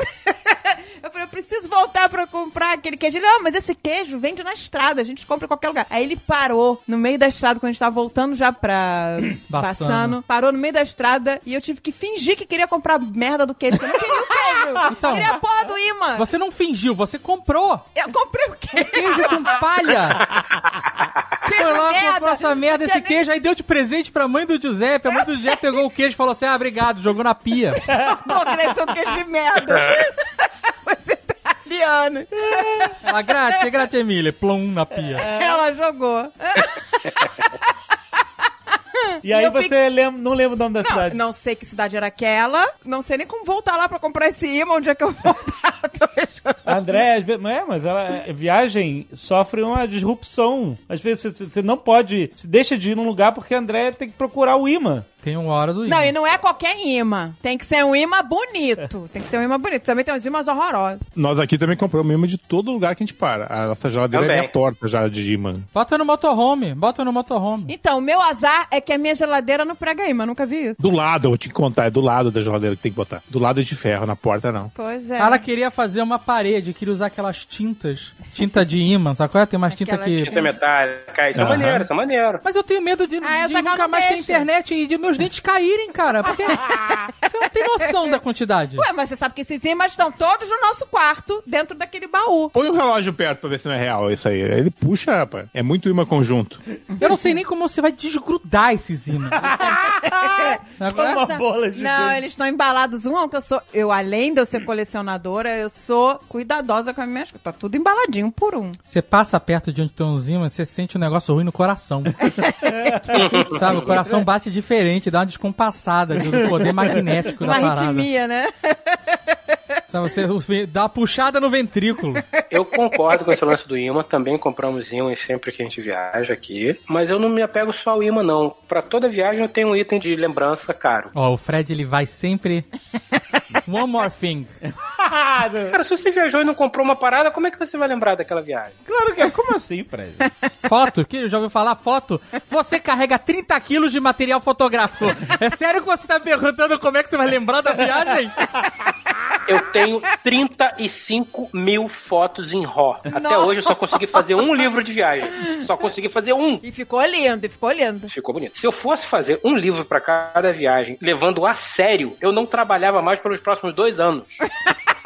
eu falei, eu preciso voltar pra comprar aquele queijo. Ele, não, mas esse queijo vende na estrada, a gente compra em qualquer lugar. Aí ele parou no meio da estrada, quando a gente tava voltando já pra. Bassano, parou no meio da estrada e eu tive que fingir que queria comprar a merda do queijo. Eu não queria o queijo. Então, eu queria a porra do imã. Você não fingiu, você comprou. Eu comprei o queijo. Queijo com palha. Essa merda, esse queijo, aí deu de presente pra mãe do Giuseppe. A mãe do Giuseppe pegou o queijo e falou assim: ah, obrigado, jogou na pia. Pô, um queijo de merda. Você tá italiano. Ela, grazie, grazie mille, plum na pia. Ela jogou. E aí Eu você lembra, não lembra o nome da Não, cidade? não sei que cidade era aquela. Não sei nem como voltar lá pra comprar esse imã. Onde é que eu vou voltar? André, às vezes, não é, mas ela, é, viagem sofre uma disrupção. Às vezes você, você não pode, você deixa de ir num lugar porque a André tem que procurar o imã. Tem uma hora do Não, imã. e não é qualquer imã. Tem que ser um imã bonito. Tem que ser um imã bonito. Também tem uns imãs horrorosos. Nós aqui também compramos imã de todo lugar que a gente para. A nossa geladeira Também. é minha porta já de imã. Bota no motorhome, bota no motorhome. Então, o meu azar é que a minha geladeira não prega imã. Nunca vi isso. Do lado, eu vou te contar, é do lado da geladeira que tem que botar. Do lado é de ferro, na porta não. Pois é. Ela queria fazer uma parede, queria usar aquelas tintas, tinta de imã, sabe qual é? Tem umas tintas Aquela que... tinta. Tinta metálica, isso é maneiro, isso é maneiro. Mas eu tenho medo de, Ah, de nunca não mais ter internet e de meus dentes caírem, cara. Porque você não tem noção da quantidade. Ué, mas você sabe que esses imãs estão todos no nosso quarto, dentro daquele baú. Põe o relógio perto pra ver se não é real isso aí. Ele puxa, rapaz. É muito imã conjunto. Eu não sei nem como você vai desgrudar esses ímãs. Agora, Uma bola de Não, eles estão embalados. Um é o que eu sou. Eu, além de eu ser colecionadora, eu sou cuidadosa com as minhas coisas. Tá tudo embaladinho, um por um. Você passa perto de onde tem uns ímãs, você sente um negócio ruim no coração. Sabe, o coração bate diferente, dá uma descompassada do poder magnético da Uma parada. arritmia, né? Sabe, você dá uma puxada no ventrículo. Eu concordo com esse lance do imã, também compramos ímãs sempre que a gente viaja aqui, mas eu não me apego só ao imã, não. Pra toda viagem eu tenho um item de lembrança caro. Ó, o Fred, ele vai sempre... One more thing. Cara, se você viajou e não comprou uma parada, como é que você vai lembrar daquela viagem? Claro que é. Como assim, Fred? Foto, que já ouviu falar? Foto. Você carrega 30 quilos de material fotográfico. É sério que você tá perguntando como é que você vai lembrar da viagem? Eu tenho 35 mil fotos em RAW. Até hoje eu só consegui fazer um livro de viagem. Só consegui fazer um. E ficou lindo, e ficou lindo. Ficou bonito. Se eu fosse fazer um livro pra cada viagem, levando a sério, eu não trabalhava mais pelos próximos dois anos.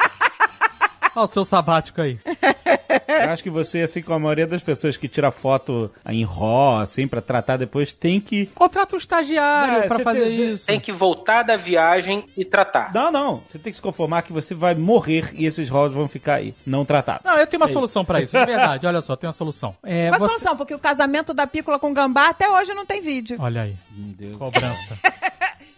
Olha o seu sabático aí. Eu acho que você, assim como a maioria das pessoas que tira foto em RAW, assim, pra tratar depois, tem que... Contrata um estagiário É, pra fazer tem- isso. Tem que voltar da viagem e tratar. Não, não. Você tem que se conformar que você vai morrer e esses RAWs vão ficar aí, não tratados. Não, eu tenho uma solução pra isso, de verdade. Olha só, tem uma solução. É, Qual a você- solução? Porque o casamento da pícola com gambá até hoje não tem vídeo. Olha aí, Meu Deus. cobrança.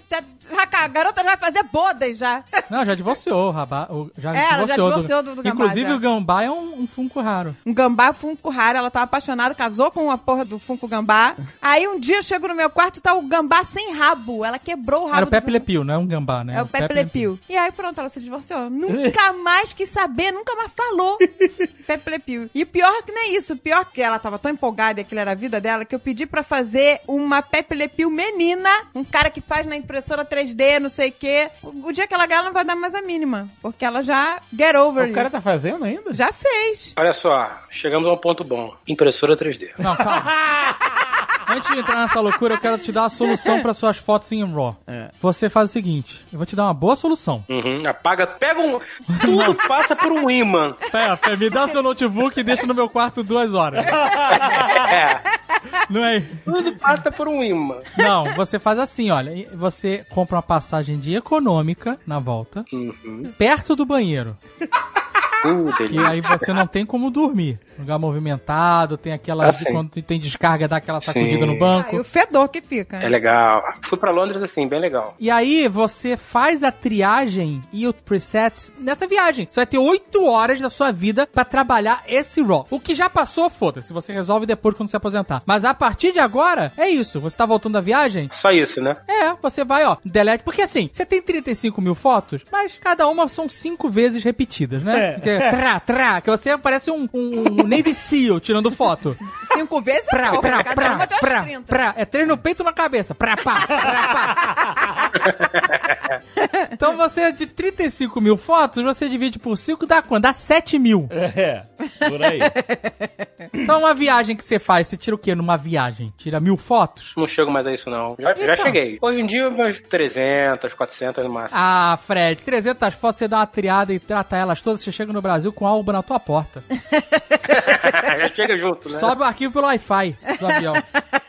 Você- A garota já vai fazer bodas já. Não, já divorciou, o Rabá, o- já É, ela já divorciou. divorciou do- do Gambá, Inclusive já. o Gambá é um, um funko raro. Um gambá funko raro, ela tava apaixonada, casou com a porra do funko gambá. Aí um dia eu chego no meu quarto e tá o gambá sem rabo. Ela quebrou o rabo. Era o do Pepe gambá. Le Pew, não é um Gambá, né? É o Pepe Le Pew. E aí pronto, ela se divorciou. Nunca mais quis saber, nunca mais falou. Pepe Le Pew. E o pior que não é isso. O pior que ela tava tão empolgada e aquilo era a vida dela, que eu pedi pra fazer uma Pepe Le Pew menina. Um cara que faz na impressora 3D, não sei o quê. O, dia que ela ganhar, ela não vai dar mais a mínima. Porque ela já get over O cara isso. tá fazendo ainda? Já fez. Olha só, chegamos a um ponto bom. Impressora 3D. Não, calma. Antes de entrar nessa loucura, eu quero te dar a solução para suas fotos em RAW. É. Você faz o seguinte, eu vou te dar uma boa solução. Uhum, apaga, pega um. Tudo passa por um imã. Pera, pera, me dá seu notebook e deixa no meu quarto duas horas. É, Não é? tudo passa por um imã. Não, você faz assim, olha. Você compra uma passagem de econômica na volta, Uhum. perto do banheiro. Uh, Que delícia. aí você não tem como dormir. Lugar movimentado, tem aquela. Ah, sim. quando tem descarga, dá aquela sacudida Sim. no Ah, e banco. o fedor que fica. É legal. Fui pra Londres assim, bem legal. E aí você faz a triagem e o preset nessa viagem. Você vai ter 8 horas da sua vida pra trabalhar esse RAW. O que já passou, foda-se. Você resolve depois quando se aposentar. Mas a partir de agora, é isso. Você tá voltando da viagem? Só isso, né? É, você vai, ó, delete. Porque assim, você tem 35 mil fotos, mas cada uma são cinco vezes repetidas, né? É. Trá, trá, que você parece um, um, um Navy SEAL tirando foto. Cinco vezes é Prá, umas prá, 30. prá. É três no peito e na cabeça. Prá, pá, prá, pá. Então você, de 35 mil fotos, você divide por 5, dá quanto? Dá 7 mil. É, por aí. Então uma viagem que você faz, você tira o quê numa viagem? Tira mil fotos? Não chego mais a isso, não. Já, já Então. cheguei. Hoje em dia, umas 300, 400 no máximo. Ah, Fred, 300 fotos, você dá uma triada e trata elas todas, você chega no Brasil com álbum na tua porta. já chega junto, né? Sobe o arquivo pelo Wi-Fi do avião.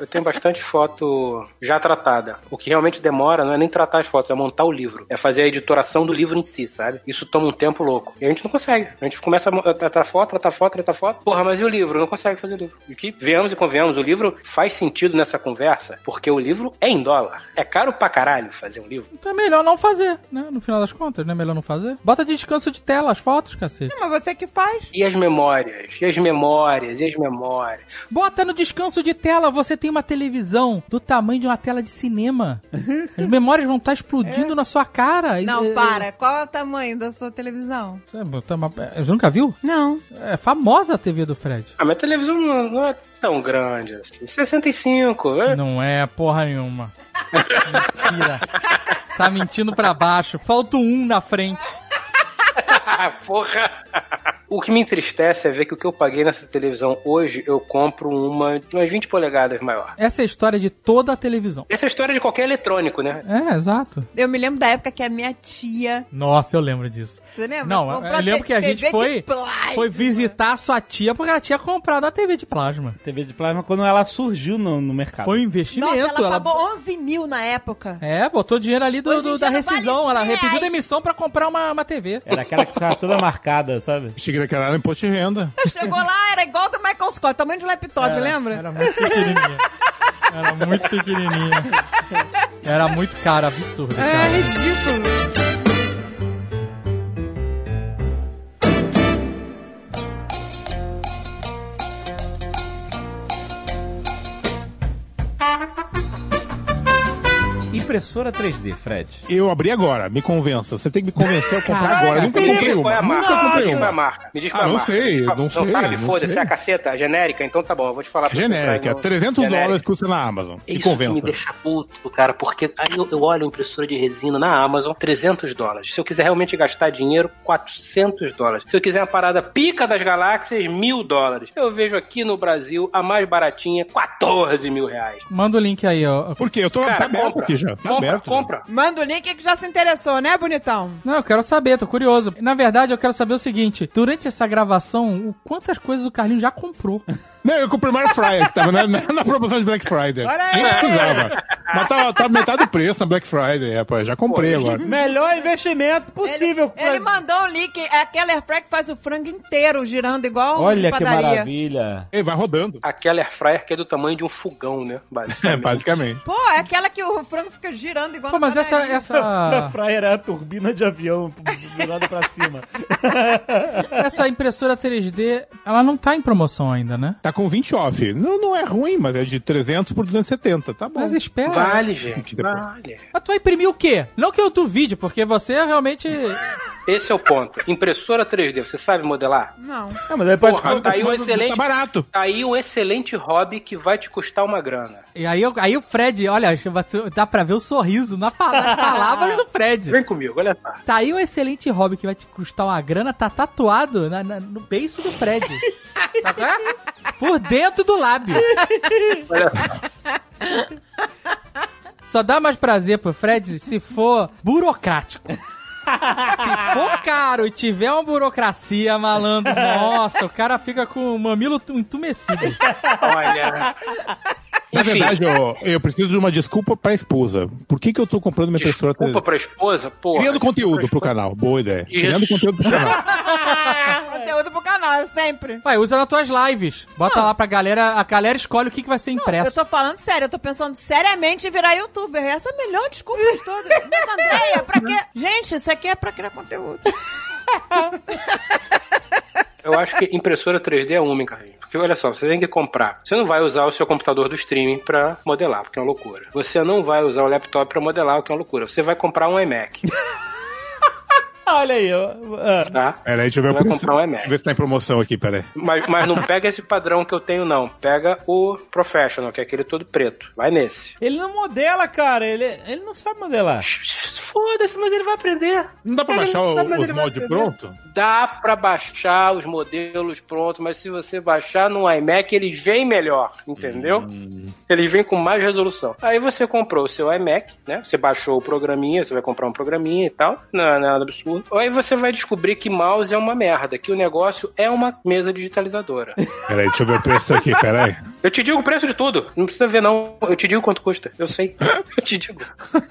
Eu tenho bastante foto já tratada. O que realmente demora não é nem tratar as fotos, é montar o livro. É fazer a editoração do livro em si, sabe? Isso toma um tempo louco. E a gente não consegue. A gente começa a tratar foto, tratar foto, tratar foto. Porra, mas e o livro? Não consegue fazer o livro. E que venhamos e convenhamos, o livro faz sentido nessa conversa, porque o livro é em dólar. É caro pra caralho fazer um livro. Então é melhor não fazer, né? No final das contas, não é melhor não fazer? Bota de descanso de tela as fotos, cacete. Mas você que faz. E as memórias? E as memórias? E as memórias? Bota no descanso de tela, você tem uma televisão do tamanho de uma tela de cinema. As memórias vão estar explodindo na sua cara. Não, é- para. Qual é o tamanho da sua televisão? Você botar uma- é, Nunca viu? Não. É famosa a TV do Fred. A minha televisão não, não é tão grande assim. 65. é? Não é porra nenhuma. Mentira. Tá mentindo pra baixo. Falta um na frente. Porra! O que me entristece é ver que o que eu paguei nessa televisão hoje, eu compro uma de umas 20 polegadas maior. Essa é a história de toda a televisão. Essa é a história de qualquer eletrônico, né? É, exato. Eu me lembro da época que a minha tia. Nossa, eu lembro disso. Você lembra? Não, Comprou eu lembro que a TV gente de foi, plasma. foi visitar a sua tia porque ela tinha comprado a TV de plasma. TV de plasma quando ela surgiu no, no mercado. Foi um Nossa, investimento. ela, ela- pagou 11 mil na época. É, botou dinheiro ali do, do- da não vale rescisão. ela 100 repediu reais. demissão pra comprar uma, uma TV. Era aquela que ficava toda marcada, sabe? Cheguei naquela era imposto de renda. Chegou lá, era igual do Michael Scott, tamanho de laptop, lembra? Era muito pequenininha. Era muito pequenininha. Era muito cara, absurdo, É cara. ridículo. Impressora 3D, Fred? Eu abri agora, me convença. Você tem que me convencer a comprar Caraca, agora. Eu nunca Me comprei diz qual é a uma. marca. Nunca Me comprei é a uma. marca. Me diz Ah, qual é a não marca. sei, Me diz qual- não sei, para de não foda-se, sei. é a caceta, genérica, então tá bom, eu vou te falar. pra você Genérica, comprar no- 300 genérica. dólares custa na Amazon. Me Isso que convença. me deixa puto, cara, porque aí eu, eu olho a impressora de resina na Amazon, 300 dólares. Se eu quiser realmente gastar dinheiro, 400 dólares. Se eu quiser uma parada pica das galáxias, mil dólares. Eu vejo aqui no Brasil a mais baratinha, 14 mil reais. Manda o link aí, ó. Por quê? Eu tô Cara, tá aberto compra, aqui já. Tá compra, aberto. já. compra. Manda o link que já se interessou, né, bonitão? Não, eu quero saber, tô curioso. Na verdade, eu quero saber o seguinte: durante essa gravação, quantas coisas o Carlinho já comprou? Não, eu comprei uma Air Fryer que tava na, na- na promoção de Black Friday. Olha. Nem precisava. Mas tava, tava metade do preço na Black Friday, rapaz. Já comprei Pô, agora. Melhor investimento possível. Ele, ele mandou um link, é aquela airfryer que faz o frango inteiro girando igual Olha que padaria. maravilha. Ei, vai rodando. Aquela air fryer que é do tamanho de um fogão, né? É, Basicamente. basicamente. Pô, é aquela que o frango fica girando igual Pô, mas essa, padaria. A essa, fryer é a turbina de avião virada pra cima. essa impressora 3D, ela não tá em promoção ainda, né? Tá com 20 off. Não, não é ruim, mas é de 300 por 270. Tá bom. Mas espera. Vale, gente, vale. Mas tu vai imprimir o quê? Não que eu duvide, porque você realmente. Esse é o ponto. Impressora 3D, você sabe modelar? Não. Ah, mas aí pode... Porra, tá aí um excelente. Tá barato. Tá aí um excelente hobby que vai te custar uma grana. E aí, eu- aí o Fred, olha, você- dá pra ver o sorriso na pa- nas palavras do Fred. Vem comigo, olha só. Tá aí um excelente hobby que vai te custar uma grana, tá tatuado na- na- no beiço do Fred. Tá vendo? Por dentro do lábio. Olha só. Só dá mais prazer pro Fred se for burocrático. Se for caro e tiver uma burocracia, malandro, nossa, o cara fica com o mamilo tu- entumecido. Olha. Na Enfim, verdade, eu, eu preciso de uma desculpa pra esposa. Por que, que eu tô comprando minha impressora desculpa 3D? pra esposa, pô. Criando conteúdo pro canal. Boa ideia. Criando Isso. conteúdo pro canal. Conteúdo pro canal, eu sempre. Vai, usa nas tuas lives. Bota lá pra galera, a galera escolhe o que, que vai ser Eu impresso. tô falando sério, eu tô pensando seriamente em virar youtuber. Essa é a melhor desculpa de todas. Mas, Andréia, pra quê? Gente, isso aqui é pra criar conteúdo. Eu acho que impressora 3D é uma, Carlinhos. Porque olha só, você tem que comprar. Você não vai usar o seu computador do streaming pra modelar, porque é uma loucura. Você não vai usar o laptop pra modelar, o que é uma loucura. Você vai comprar um iMac, Olha aí, ó. Ah. tá? Pera aí, deixa eu ver o Vai preço. comprar um iMac. Deixa eu ver se tá em promoção aqui, pera aí. Mas, mas não pega esse padrão que eu tenho, não. Pega o Professional, que é aquele todo preto. Vai nesse. Ele não modela, cara. Ele, ele não sabe modelar. Foda-se, mas ele vai aprender. Não dá pra Ele baixar o- sabe, os moldes pronto? Dá pra baixar os modelos prontos, mas se você baixar no iMac, eles vêm melhor, entendeu? Eles vêm com mais resolução. Aí você comprou o seu iMac, né? Você baixou o programinha, você vai comprar um programinha e tal. Não é nada absurdo. Aí você vai descobrir que mouse é uma merda, que o negócio é uma mesa digitalizadora. Pera aí, deixa eu ver o preço aqui, pera aí. Eu te digo o preço de tudo. Não precisa ver, não. Eu te digo quanto custa. Eu sei. Eu te digo.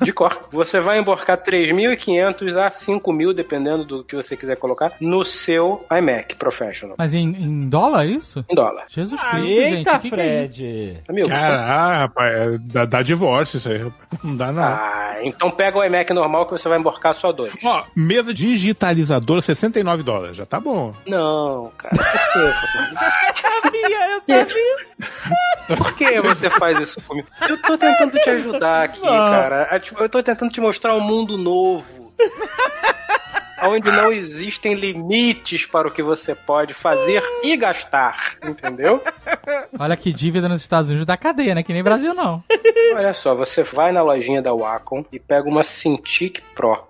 De cor. Você vai emborcar 3.500 a 5.000, dependendo do que você quiser colocar, no seu iMac Professional. Mas em, em dólar, é isso? Em dólar. Jesus Cristo, gente. Eita, o que que é isso? Fred. Amigo. Cara, ah, rapaz, é- dá, dá divórcio isso aí. Não dá não. Ah, então pega o iMac normal que você vai emborcar só dois. Ó, mesa digitalizadora, 69 dólares. Já tá bom. Não, cara. Por quê? Sabia, eu sabia. Por que você faz isso comigo? Eu tô tentando te ajudar aqui, cara. É, tipo, Eu tô tentando te mostrar um mundo novo. Onde não existem limites para o que você pode fazer e gastar, entendeu? Olha que dívida nos Estados Unidos da cadeia, né? Que nem Brasil, não. Olha só, você vai na lojinha da Wacom e pega uma Cintiq Pro,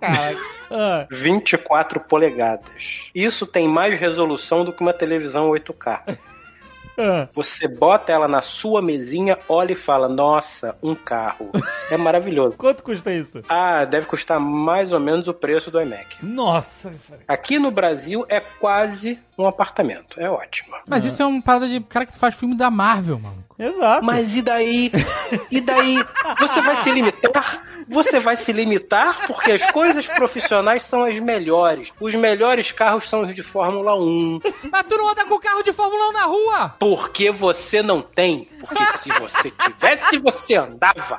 Ah, 24 polegadas. Isso tem mais resolução do que uma televisão 8K. Ah. Você bota ela na sua mesinha, olha e fala: Nossa, um carro. É maravilhoso. Quanto custa isso? Ah, deve custar mais ou menos o preço do iMac. Nossa. Aqui no Brasil é quase um apartamento. É ótimo. Mas isso é uma parada de cara que faz filme da Marvel, mano. Exato. Mas e daí? E daí? Você vai se limitar? Você vai se limitar porque as coisas profissionais são as melhores. Os melhores carros são os de Fórmula 1. Mas tu não anda com carro de Fórmula 1 na rua! Porque você não tem. Porque se você tivesse, você andava.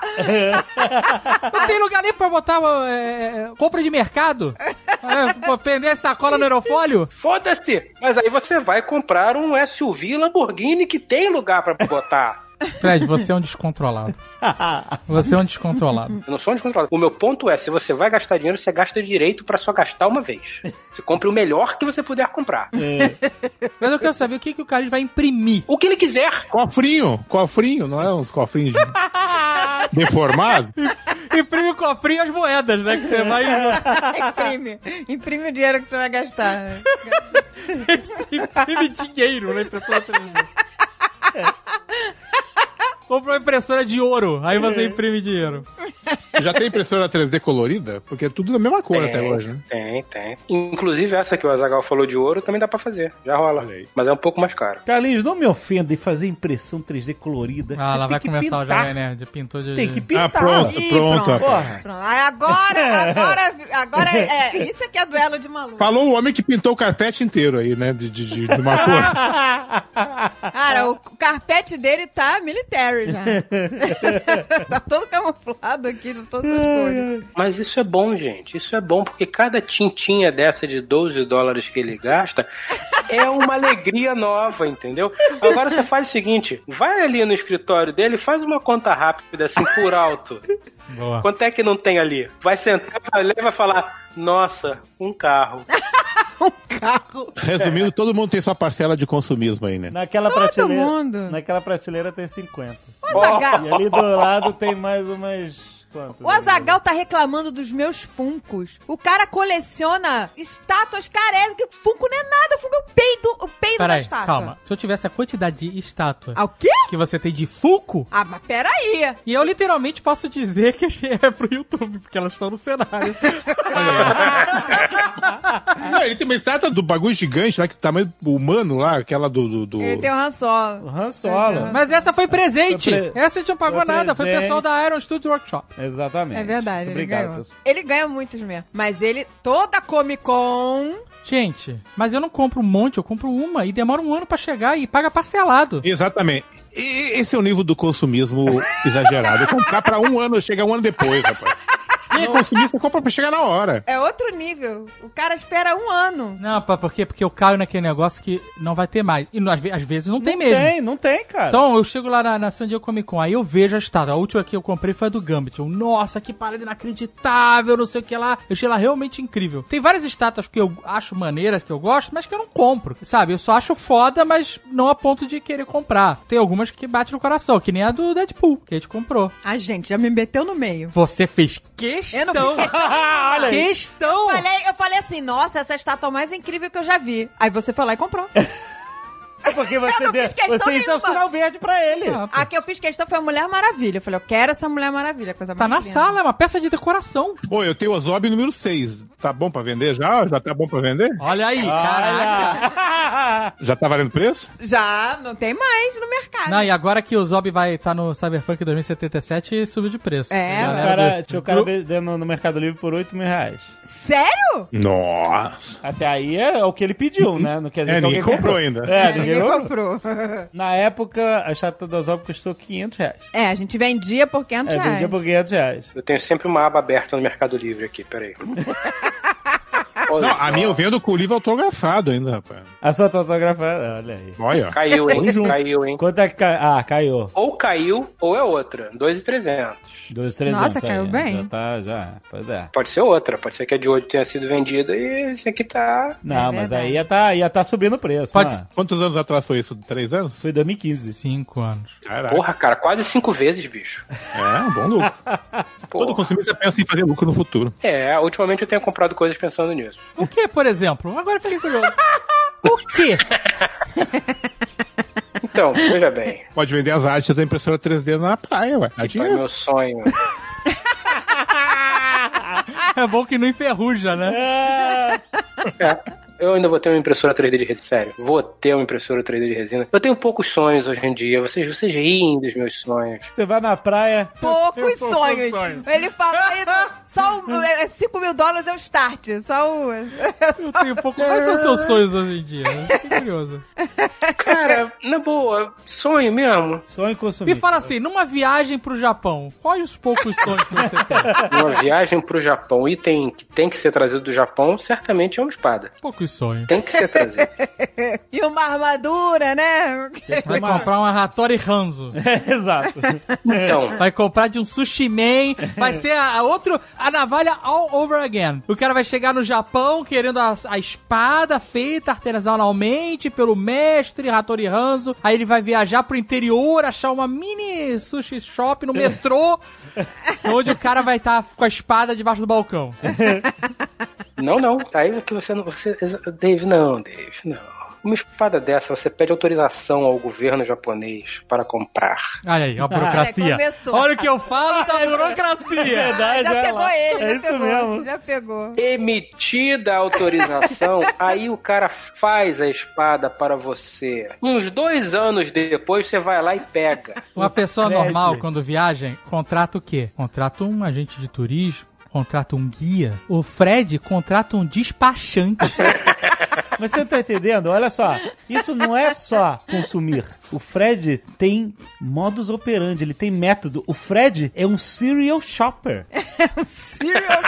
Não tem lugar nem pra botar é, é, compra de mercado? É, prender sacola no aerofólio? Foda-se! Mas aí você vai comprar um SUV Lamborghini que tem lugar pra botar. Fred, você é um descontrolado. Você é um descontrolado. Eu não sou um descontrolado. O meu ponto é, se você vai gastar dinheiro, você gasta direito pra só gastar uma vez. Você compra o melhor que você puder comprar. Mas eu quero saber o que, que o cara vai imprimir. O que ele quiser. Cofrinho, cofrinho, não é uns cofrinhos de- deformados? Imprime o cofrinho e as moedas, né? Que você vai. Imprime. Imprime o dinheiro que você vai gastar. imprime dinheiro na impressora 3D. Compra uma impressora de ouro, aí você imprime dinheiro. Já tem impressora 3D colorida? Porque é tudo da mesma cor até hoje, né? Tem, tem. Inclusive essa que o Azagal falou de ouro também dá pra fazer. Já rola. Mas é um pouco mais caro. Carlinhos, não me ofenda em fazer impressão 3D colorida. Ah, Você lá tem vai que começar o pintar. Jovem Nerd. Pintou de. Tem que de- pintar. Ah, pronto, Ih, pronto, pronto. Pronto. Agora, agora, agora é, é- isso aqui é duelo de maluco. Falou o homem que pintou o carpete inteiro aí, né? De, de, de, de uma cor. Cara, o carpete dele tá military já. tá todo camuflado aqui de todas as cores. Mas isso é bom, gente. Isso é bom porque cada tintinha dessa de 12 dólares que ele gasta é uma alegria nova, entendeu? Agora você faz o seguinte: vai ali no escritório dele, faz uma conta rápida, assim, por alto. Boa. Quanto é que não tem ali? Vai sentar, vai ler e vai falar: Nossa, um carro. Carro. Resumindo, todo mundo tem sua parcela de consumismo aí, né? Naquela Todo prateleira. mundo. Naquela prateleira tem 50. O Azagal, E ali do lado tem mais umas. O Azagal tá reclamando dos meus funcos. O cara coleciona estátuas caretas, que Funko não é nada, Funko é o peido, o peido da Peraí, estátua. calma. Se eu tivesse a quantidade de estátua Ah, o quê? que você tem de Funko, Ah, mas peraí. e eu literalmente posso dizer que é pro YouTube, porque elas estão no cenário. Não, ele tem uma estátua do bagulho gigante lá, que tamanho humano lá, aquela do. do, do- Ele tem um Han Solo. O Han Solo. Mas essa foi presente. Foi pre- Essa a gente não pagou foi nada. Foi o presente. pessoal da Iron Studios Workshop. Exatamente. É verdade, Muito ele obrigado, ganhou. pessoal. Ele ganha muitos mesmo. Mas ele, toda Comic Con. Gente, mas eu não compro um monte, eu compro uma e demora um ano pra chegar e paga parcelado. Exatamente. E esse é o nível do consumismo exagerado. Comprar pra um ano, chega um ano depois, rapaz. Quem é consumista compra pra chegar na hora. É outro nível. O cara espera um ano. Não, pá, por quê? Porque eu caio naquele negócio que não vai ter mais. E às, ve- às vezes não tem não mesmo. tem, não tem, cara. Então, eu chego lá na, na San Diego Comic Con, aí eu vejo a estátua. A última que eu comprei foi a do Gambit. Eu, nossa, que parada inacreditável, não sei o que lá. Eu achei ela realmente incrível. Tem várias estátuas que eu acho maneiras, que eu gosto, mas que eu não compro. Sabe? Eu só acho foda, mas não a ponto de querer comprar. Tem algumas que bate no coração, que nem a do Deadpool, que a gente comprou. A gente já me meteu no meio. Você fez questão. Eu não fiz questão. Olha aí. Questão! Eu falei, eu falei assim, nossa, essa estátua é a mais incrível que eu já vi. Aí você foi lá e comprou. É porque você, Eu deu, você isso é o nenhuma. sinal verde pra ele. Exato. A que eu fiz questão foi a Mulher Maravilha. Eu falei, eu quero essa Mulher Maravilha, coisa Tá na sala, é uma peça de decoração. Pô, eu tenho o Zob número 6. Tá bom pra vender já? Já tá bom pra vender? Olha aí, caraca. Olha! Já tá valendo preço? Já, não tem mais no mercado. Não, e agora que o Zob vai estar no Cyberpunk 2077, subiu de preço. É, o cara, tinha o cara vendendo no Mercado Livre por 8 mil reais. Sério? Nossa. Até aí é o que ele pediu, né? Não quer dizer É, que ninguém comprou ainda. É, É, ninguém comprou. comprou. Na época, a estátua do Ozob custou 500 reais. É, a gente vendia por 500 É, reais. vendia por 500 reais. Eu tenho sempre uma aba aberta no Mercado Livre aqui, peraí. Não, a minha eu vendo com o livro autografado ainda, rapaz. A sua autografada, olha aí. Olha. Caiu, hein? Caiu, hein? Quanto é que caiu? Ah, caiu. Ou caiu, ou é outra. 2,300. 2,300. Nossa, caiu aí. bem. Já tá, já. Pois é. Pode ser outra. Pode ser que a de hoje tenha sido vendida e esse aqui tá. Não, É mas verdade. aí ia tá, ia tá subindo o preço. Pode né? Quantos anos atrás foi isso? Três anos? Foi 2015. Cinco anos. Caraca. Porra, cara, quase cinco vezes, bicho. É, um bom lucro. Todo consumista pensa em fazer lucro no futuro. É, ultimamente eu tenho comprado coisas pensando nisso. O que, por exemplo? Agora eu fiquei curioso. o quê? Então, veja bem, Pode vender as artes da impressora 3D na praia, ué. Dinheiro. meu sonho. É bom que não enferruja, né? É, eu ainda vou ter uma impressora 3D de resina. Sério, vou ter uma impressora 3D de resina. Eu tenho poucos sonhos hoje em dia. Vocês, vocês riem dos meus sonhos. Você vai na praia. Poucos sonhos. sonhos. Ele falou aí, Só o, é 5 mil dólares é o start. Só o. Eu tenho um pouco. Quais são os seus sonhos hoje em dia? Fiquei curioso. Cara, na boa, sonho mesmo. Sonho consumir. Me fala assim, numa viagem pro Japão, quais os poucos sonhos que você tem? Uma viagem pro Japão, item que tem que ser trazido do Japão, certamente é uma espada. Poucos sonhos. Tem que ser trazido. e uma armadura, né? Vai comprar uma Hattori Hanzo. É, exato. Então, Vai comprar de um sushi man. Vai ser a, a outro, a navalha all over again. O cara vai chegar no Japão querendo a, a espada feita artesanalmente pelo mestre Hattori Hanzo. Aí ele vai viajar pro interior, achar uma mini sushi shop no metrô, onde o cara vai estar com a espada debaixo do balcão. Não, não. Aí é que você não. Você, Dave, não, Dave, não. Uma espada dessa, você pede autorização ao governo japonês para comprar. Olha aí, a burocracia. Ai, começou. Olha o que eu falo da burocracia. Verdade, já pegou lá. ele, É já isso pegou. mesmo. Já pegou. Emitida a autorização, aí o cara faz a espada para você. Uns dois anos depois, você vai lá e pega. Uma pessoa normal, quando viaja, contrata o quê? Contrata um agente de turismo, contrata um guia. O Fred contrata um despachante. Mas você tá entendendo? Olha só, isso não é só consumir. O Fred tem modus operandi, ele tem método. O Fred é um serial shopper. Serial.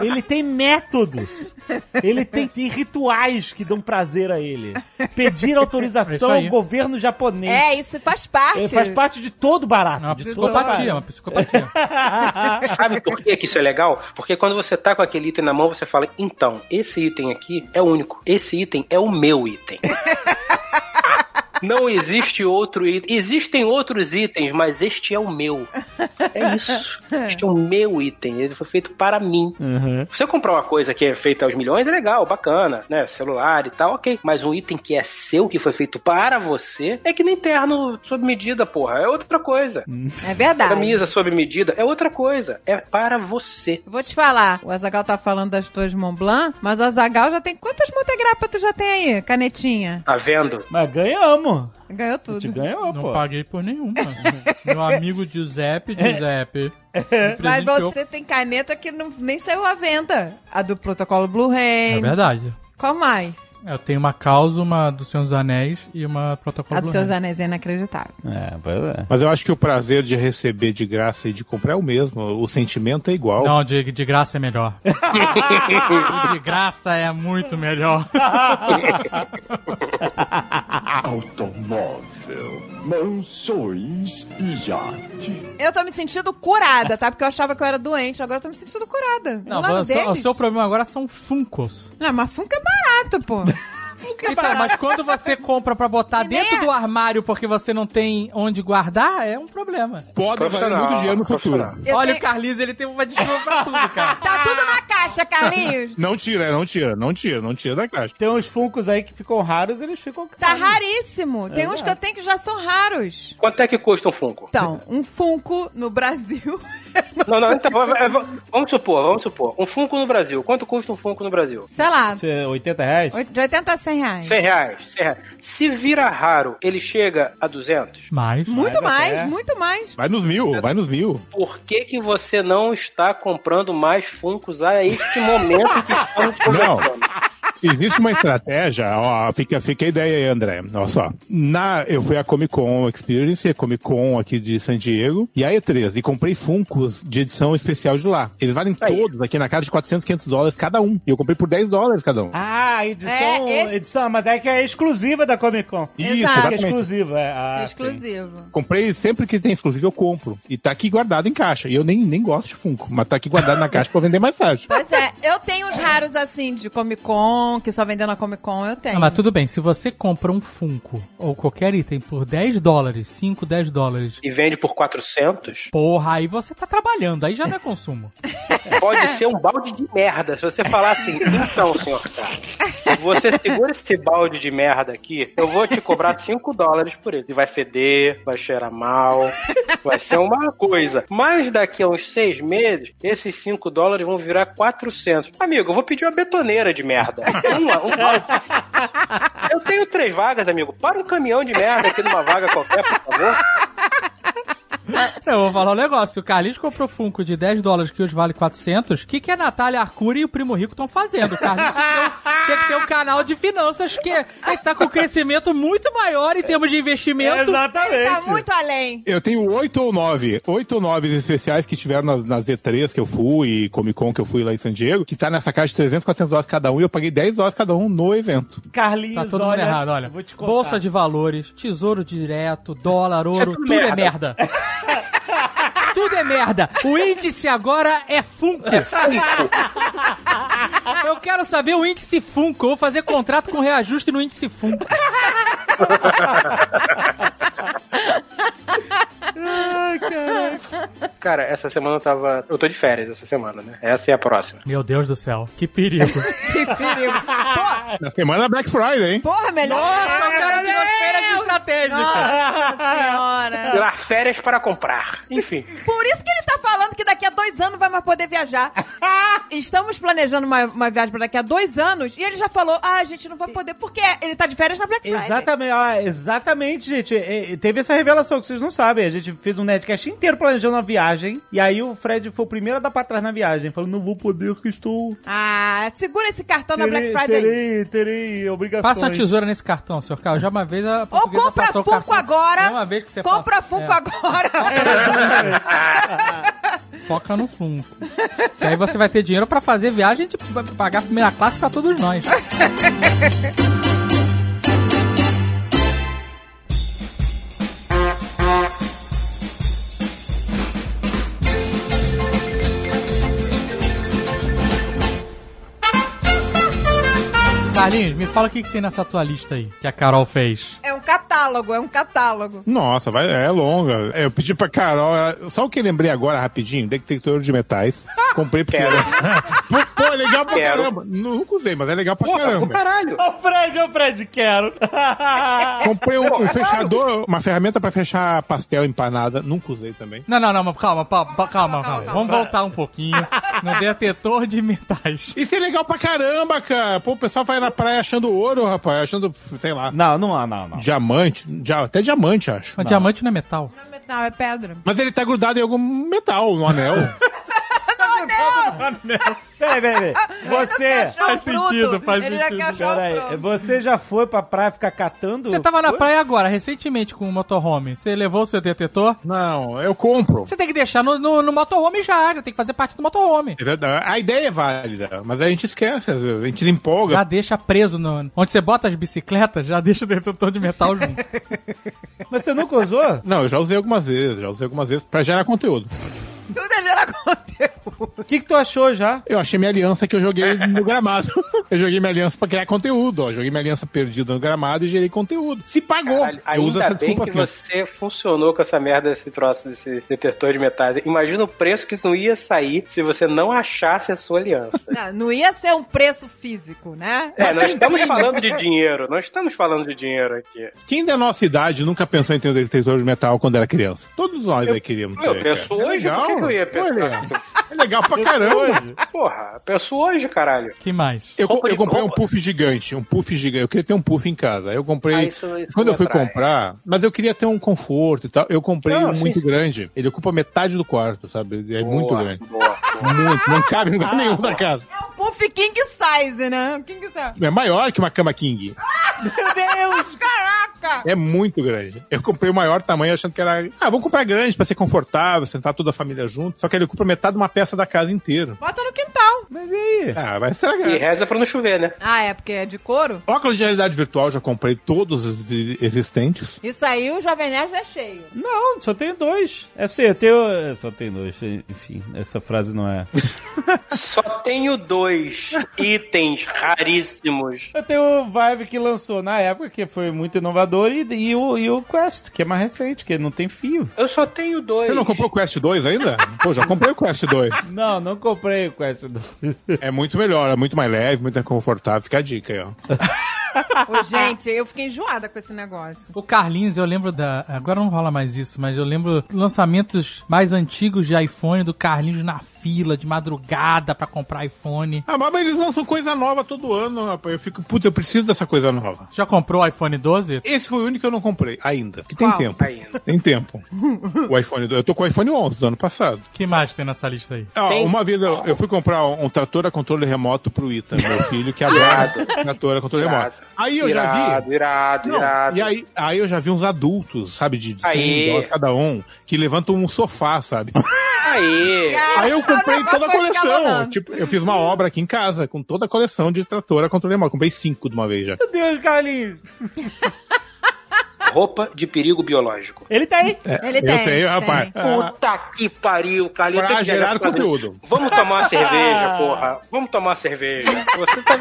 Ele tem métodos. Ele tem, tem rituais que dão prazer a ele. Pedir É autorização ao governo japonês. É, isso faz parte. Ele faz parte de todo barato. É uma psicopatia, uma psicopatia. Sabe por que, que isso é legal? Porque quando você tá com aquele item na mão, você fala: então, esse item aqui é único. Esse item é o meu item. Não existe outro item. Existem outros itens, mas este é o meu. É isso. Este é o meu item. Ele foi feito para mim. Uhum. Você comprar uma coisa que é feita aos milhões é legal, bacana, né? Celular e tal, ok. Mas um item que é seu, que foi feito para você, é que nem terno sob medida, porra. É outra coisa. É verdade. Camisa sob medida é outra coisa. É para você. Vou te falar, o Azagal tá falando das tuas Mont Blanc, mas o Azagal já tem quantas montegrapas tu já tem aí? Canetinha. Tá vendo? Mas ganhamos. Ganhou A tudo. gente ganhou, Não pô. paguei por nenhuma. Meu amigo Giuseppe, Giuseppe. me Mas presenteou. você tem caneta que não, nem saiu à venda. A do protocolo Blue É verdade. Qual mais? Eu tenho uma causa, uma do Senhor dos Anéis e uma protocolo A dos Blue seus Hand. anéis é inacreditável. É, pois é. Mas eu acho que o prazer de receber de graça e de comprar é o mesmo. O sentimento é igual. Não, de, de graça é melhor. de graça é muito melhor. Automóvel, mansões e iate. Eu tô me sentindo curada, tá? Porque eu achava que eu era doente, agora eu tô me sentindo curada. Não, Do lado o seu, o seu problema agora são Funkos. Não, mas Funko é barato, pô. Então, mas quando você compra pra botar E dentro é- do armário porque você não tem onde guardar, é um problema. Pode valer muito dinheiro no futuro. Eu Olha tenho- o Carlinhos, ele tem uma desculpa pra tudo, cara. Tá tudo na caixa, Carlinhos. Não tira, não tira, não tira, não tira da caixa. Tem uns funcos aí que ficam raros, eles ficam Tá caros. raríssimo. Tem uns que eu tenho que já são raros. Quanto é que custa um Funko? Então, um Funko no Brasil. Não, não, então, vamos supor, vamos supor. Um Funko no Brasil. Quanto custa um Funko no Brasil? Sei lá, Isso é 80 reais? de 80 a 100 reais. 100 reais, 100 reais. Se vira raro, ele chega a 200? Mas, Muito Mais mais, muito mais. Vai nos mil, vai nos mil. Por que, que você não está comprando mais Funkos a este momento que estamos conversando? Existe uma estratégia, ó, fica, fica a ideia aí, André. Olha só. Na, eu fui à Comic Con Experience, a Comic Con aqui de San Diego, e a E3, e comprei Funkos de edição especial de lá. Eles valem Aí. todos aqui na casa de 400, 500 dólares cada um. E eu comprei por 10 dólares cada um. Ah, edição, É, esse- edição, mas é que é exclusiva da Comic Con. Isso, exato. Que é exatamente. exclusiva, é. Ah, sim. Exclusivo. Comprei sempre que tem exclusivo, eu compro. E tá aqui guardado em caixa. E eu nem, nem gosto de Funko, mas tá aqui guardado na caixa pra vender mais tarde. Pois é, eu tenho uns raros assim de Comic Con, que só vendeu na Comic Con, eu tenho. Ah, mas tudo bem, se você compra um Funko ou qualquer item por 10 dólares, 5, 10 dólares, E vende por 400? porra, aí você tá trabalhando, aí já não é consumo. Pode ser um balde de merda. Se você falar assim, então, senhor cara, você segura esse balde de merda aqui, eu vou te cobrar 5 dólares por ele. E vai feder, vai cheirar mal, vai ser uma coisa. Mas daqui a uns 6 meses, esses 5 dólares vão virar 400. Amigo, eu vou pedir uma betoneira de merda. Uma, um balde. Eu tenho três vagas, amigo. Para um caminhão de merda aqui numa vaga qualquer, por favor. Eu vou falar um negócio. O Carlinhos comprou Funko de 10 dólares que hoje vale 400. O que, que a Natália Arcuri e o Primo Rico estão fazendo? O Carlinhos tinha que ter um canal de finanças que ele tá com um crescimento muito maior em termos de investimento. Exatamente. Tá muito além. Eu tenho oito ou nove, oito ou nove especiais que tiveram nas, nas E3 que eu fui e Comic Con que eu fui lá em San Diego, que tá nessa caixa de 300, 400 dólares cada um e eu paguei 10 dólares cada um no evento. Carlinhos, Tá todo mundo olha, errado, olha. Vou te contar. Bolsa de valores, tesouro direto, dólar, ouro, tudo tudo é merda. tudo é merda. O índice agora é Funko. Eu quero saber o índice Funko. Eu vou fazer contrato com reajuste no índice Funko. Cara, essa semana eu tava. Eu tô de férias essa semana, né? Essa é a próxima. Meu Deus do céu, que perigo. Que perigo. Pô, Na semana Black Friday, hein? porra, melhor. Nossa, o cara de uma feira de estratégia. Nossa senhora. Férias para comprar. Enfim. Por isso que ele tá falando que daqui a dois anos vai mais poder viajar. Estamos planejando uma, uma viagem pra daqui a dois anos e ele já falou: ah, a gente não vai poder, porque ele tá de férias na Black Friday. Exatamente, ó, exatamente, gente. É, é, teve essa revelação que vocês não sabem. A gente fez um netcast inteiro planejando uma viagem. E aí o Fred foi o primeiro a dar pra trás na viagem. Falou, não vou poder que estou. Ah, segura esse cartão da Terei, Black Friday. aí. terei, terei obrigações. Passa uma tesoura nesse cartão, senhor Carlos. Já uma vez a Ou compra Funko cartão. agora. Já uma vez que você Compra passa- Funko é. agora. Foca no Funko. Que aí você vai ter dinheiro pra fazer viagem de pra pagar a primeira classe pra todos nós. Carlinhos, me fala o que, que tem nessa tua lista aí, que a Carol fez. É um catálogo, é um catálogo. Nossa, vai, é longa. Eu pedi pra Carol, ela- só o que eu lembrei agora rapidinho, detector de metais. Comprei porque. Quero. Pô, pô, é legal pra Quero. caramba. Nunca usei, mas é legal pra Porra, do caramba. caralho. Ô Fred, ô Fred, quero. Comprei um, um fechador, uma ferramenta pra fechar pastel empanada. Nunca usei também. Não, não, não, mas calma, pa- pa- calma, calma, calma, Vamos voltar um pouquinho no detetor de metais. Isso é legal pra caramba, cara. Pô, o pessoal vai na praia achando ouro, rapaz. Achando, sei lá, não, não, não, não. diamante. dia- até diamante, acho. Mas diamante não é metal. Não é metal, é pedra. Mas ele tá grudado em algum metal, no anel. Peraí, peraí, peraí. Você. Faz sentido, faz Ele já sentido. quer achar o Peraí, fruto. você já foi pra praia ficar catando? Você tava na coisa? praia agora, recentemente, com o motorhome. Você levou o seu detetor? Não, eu compro. Você tem que deixar no, no, no motorhome já, já tem que fazer parte do motorhome. É verdade. A ideia é válida, mas a gente esquece, às vezes. A gente se empolga. Já deixa preso no. Onde você bota as bicicletas, já deixa o detetor de metal junto. Mas você nunca usou? Não, eu já usei algumas vezes, já usei algumas vezes pra gerar conteúdo. Tudo é gerar conteúdo. O que, que tu achou já? Eu achei minha aliança que eu joguei no gramado. eu joguei minha aliança pra criar conteúdo, ó. Joguei minha aliança perdida no gramado e gerei conteúdo. Se pagou. Caralho, eu uso ainda essa bem desculpa que aqui. você funcionou com essa merda desse troço, desse detetor de metais. Imagina o preço que isso não ia sair se você não achasse a sua aliança. Não, não ia ser um preço físico, né? É, nós estamos falando de dinheiro. Nós estamos falando de dinheiro aqui. Quem da nossa idade nunca pensou em ter um detector de metal quando era criança? Todos nós aí queríamos Eu ter. penso cara. hoje, é legal. por que que eu ia pensar? Olha, legal pra caramba. Porra, penso hoje, caralho. que mais? Eu, eu comprei um roupa. puff gigante, um puff gigante. Eu queria ter um puff em casa. Aí eu comprei. Ah, isso- isso quando eu fui atrai. comprar, mas eu queria ter um conforto e tal. Eu comprei Não, um sim, muito sim. grande. Ele ocupa metade do quarto, sabe? É muito Boa, grande. Boa, boa. Muito. Não cabe em lugar nenhum da casa. É um puff king size, né? King size. É maior que uma cama king. Meu Deus! É muito grande. Eu comprei o maior tamanho achando que era. Ah, vamos comprar grande pra ser confortável, sentar toda a família junto. Só que ele ocupa metade de uma peça da casa inteira. Bota no quintal. Mas e aí? Ah, vai estragar. E reza pra não chover, né? Ah, é porque é de couro? Óculos de realidade virtual, já comprei todos os existentes. Isso aí o Jovem Nerd é cheio. Não, só tenho dois. É assim, eu tenho. eu Só tenho dois. Enfim, essa frase não é. Só tenho dois itens raríssimos. Eu tenho o Vive que lançou na época, que foi muito inovador, e, e o, e o Quest, que é mais recente, que não tem fio. Eu só tenho dois. Você não comprou o Quest 2 ainda? Pô, já comprei o Quest 2. Não, não comprei o Quest. É muito melhor, é muito mais leve, muito mais confortável. Fica a dica aí, ó. Ô, gente, eu fiquei enjoada com esse negócio. O Carlinhos, eu lembro da. Agora não rola mais isso, mas eu lembro lançamentos mais antigos de iPhone do Carlinhos na fila, de madrugada pra comprar iPhone. Ah, mas eles lançam coisa nova todo ano, rapaz. Eu fico, puta, eu preciso dessa coisa nova. Já comprou o iPhone 12? Esse foi o único que eu não comprei ainda. Que tem Qual? tempo. Ainda. Tem tempo. O iPhone, eu tô com o iPhone 11 do ano passado. que mais tem nessa lista aí? Ah, Tem. uma vez eu, eu fui comprar um, um trator a controle remoto pro Ethan, meu filho, que adora trator a controle remoto. Aí eu já Irado, vi. irado, Não, irado. e aí, aí eu já vi uns adultos, sabe, de 100 Aí. dólares cada um, que levantam um sofá, sabe? Aí. Aí eu comprei O toda a coleção. Tipo, eu fiz uma obra aqui em casa com toda a coleção de trator a controle remoto. Comprei cinco de uma vez já. Meu Deus, Carlinhos. Roupa de perigo biológico. Ele tá aí. Ele eu tem. tenho, rapaz. tem. Ah, Puta que pariu, Carlinhos. Pra tem gerar conteúdo. Vamos tomar uma cerveja, porra. Vamos tomar uma cerveja. Você tá...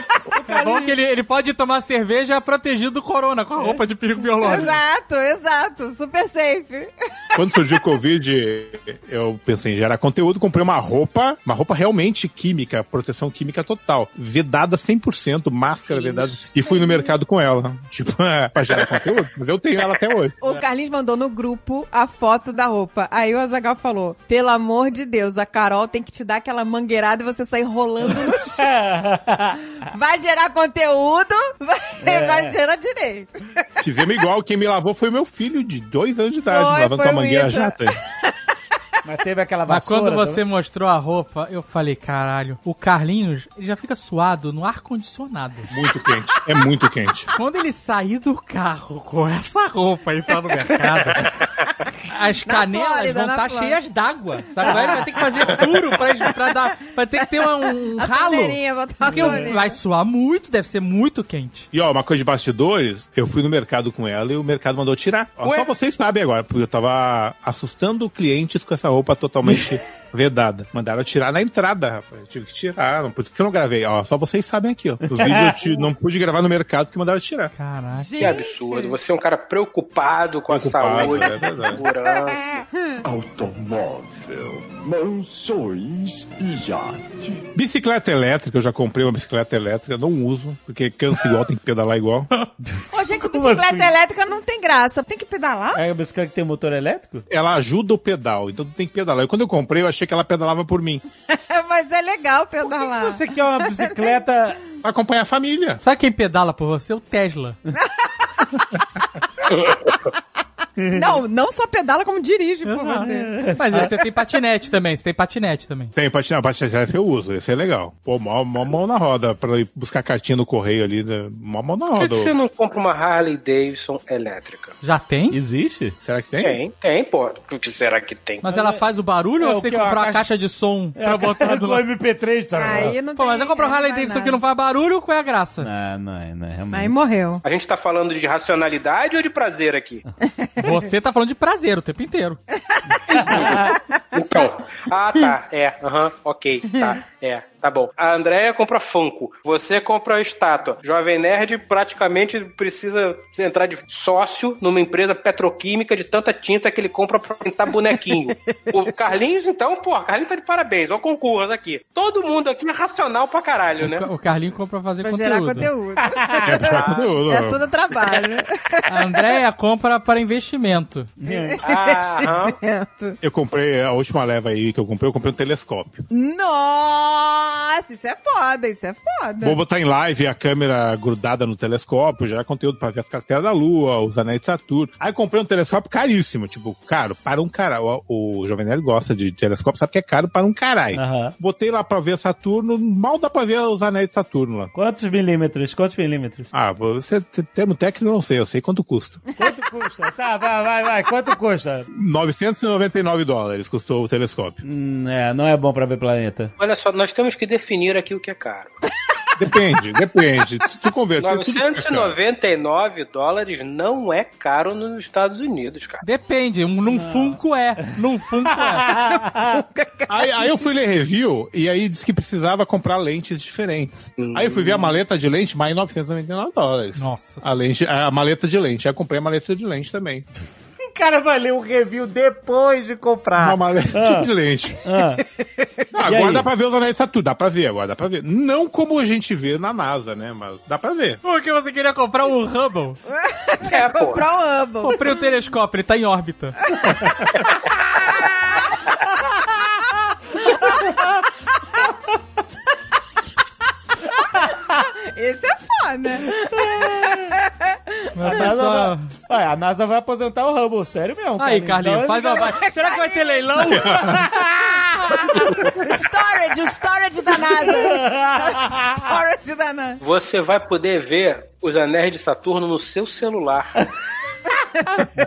É bom que ele, ele pode tomar cerveja protegido do corona, com a roupa de perigo biológico. Exato, exato. Super safe. Quando surgiu o Covid, eu pensei em gerar conteúdo, comprei uma roupa, uma roupa realmente química, proteção química total, vedada 100%, máscara vedada, e fui no mercado com ela, tipo, é, pra gerar conteúdo, mas eu tenho ela até hoje. O Carlinhos mandou no grupo a foto da roupa. Aí o Azagal falou: pelo amor de Deus, a Carol tem que te dar aquela mangueirada e você sair rolando no chão. Vai gerar conteúdo, vai, É. vai gerar direito. Fizemos igual, quem me lavou foi meu filho de dois anos de idade, Foi, lavando foi com a mangueira jata. Mas teve aquela Mas vassoura. quando você também. mostrou a roupa, eu falei, caralho, o Carlinhos ele já fica suado no ar-condicionado. Muito quente, é muito quente. Quando ele sair do carro com essa roupa e entrar no mercado, as Na canelas Flórida, vão estar Flórida. cheias d'água. Sabe? Vai, vai ter que fazer furo pra, pra dar. Vai ter que ter um, um A ralo. Porque vai suar muito, deve ser muito quente. E ó, uma coisa de bastidores, eu fui no mercado com ela e o mercado mandou tirar. Ué? só vocês sabem agora, porque eu tava assustando clientes com essa roupa totalmente vedada. Mandaram tirar na entrada, rapaz. Eu tive que tirar, não, por isso que eu não gravei. Ó, só vocês sabem aqui, ó. Os vídeos eu não pude gravar no mercado porque mandaram tirar. Caraca. Gente. Que absurdo. Você é um cara preocupado com Preocupado, a saúde, é verdade. segurança. Automóvel, mansões e iate. Bicicleta elétrica, eu já comprei uma bicicleta elétrica, não uso, porque cansa igual, tem que pedalar igual. Ô, gente, Como bicicleta assim? elétrica não tem graça. Tem que pedalar? É a bicicleta que tem motor elétrico? Ela ajuda o pedal, então tu tem que pedalar. E quando eu comprei, eu achei que ela pedalava por mim. Mas é legal pedalar. Você quer uma bicicleta... Pra acompanhar a família. Sabe quem pedala por você? O Tesla. Não, não só pedala, como dirige por você. Mas você tem patinete também, você tem patinete também. Tem patinete, patinete eu uso, esse é legal. Pô, mó, mó mão na roda, pra ir buscar cartinha no correio ali, né? mó mão na Por que, roda. que você não compra uma Harley Davidson elétrica? Já tem? Existe? Será que tem? Tem, tem, pô. O que será que tem? Mas ela faz o barulho É, ou você tem que? A comprar uma caixa- de som É pra a botar do lado? MP3, tá? Aí não Pô, mas eu compro o Harley Davidson que não faz barulho, qual é a graça? Não, não é, não é realmente. Aí morreu. A gente tá falando de racionalidade ou de prazer aqui? Você tá falando de prazer o tempo inteiro. Então. Ah, tá. É. Aham. ok. Tá. É. Tá bom. A Andrea compra Funko. Você compra a estátua. Jovem Nerd praticamente precisa entrar de sócio numa empresa petroquímica de tanta tinta que ele compra pra pintar bonequinho. o Carlinhos, então, pô, Carlinhos tá de parabéns. Ó, o concurso aqui. Todo mundo aqui é racional pra caralho, né? O Carlinho compra pra fazer Pra gerar conteúdo. conteúdo. É buscar conteúdo. É tudo trabalho. A Andréia compra para investimento. Ah, aham. Investimento. Eu comprei, a última leva aí que eu comprei, eu comprei um telescópio. Nossa, isso é foda, isso é foda. Vou botar em live a câmera grudada no telescópio, gerar conteúdo pra ver as carteiras da Lua, os anéis de Saturno. Aí comprei um telescópio caríssimo, tipo, caro, para um caralho. O, o Jovem Nerd gosta de telescópio, sabe que é caro para um caralho. Aham. Botei lá pra ver Saturno, mal dá pra ver os anéis de Saturno lá. Quantos milímetros? Quantos milímetros? Ah, você, termo técnico não sei, eu sei quanto custa. Quanto custa? tá, vai, vai, vai. Quanto custa? 999 dólares custou o telescópio. Hum, é, não é bom pra ver planeta. Olha só, nós temos que definir aqui o que é caro. Depende, depende. Se tu converter tudo fica caro. 999 dólares não é caro nos Estados Unidos, cara. Depende, um, num Funko é. Num Funko é. Aí, aí eu fui ler review e aí disse que precisava comprar lentes diferentes. Aí eu fui ver a maleta de lente, mais 999 dólares. Nossa. A, lente, a maleta de lente. Aí eu comprei a maleta de lente também. Cara vai ler o review depois de comprar. Uma maleta Ah. excelente. Ah, Ah, E agora aí? dá pra ver os anéis de Saturno, dá pra ver, agora dá pra ver. Não como a gente vê na NASA, né? Mas dá pra ver. Porque você queria comprar um Hubble? É, pô. Comprar um Hubble. Comprei o telescópio, ele tá em órbita. Esse é foda. A, NASA vai, Ué, a NASA vai aposentar o Hubble, sério mesmo. Aí. Carlinhos, Então, faz uma... vai- Será que vai ter leilão? Storage, o storage da NASA. storage da NASA. Você vai poder ver os anéis de Saturno no seu celular.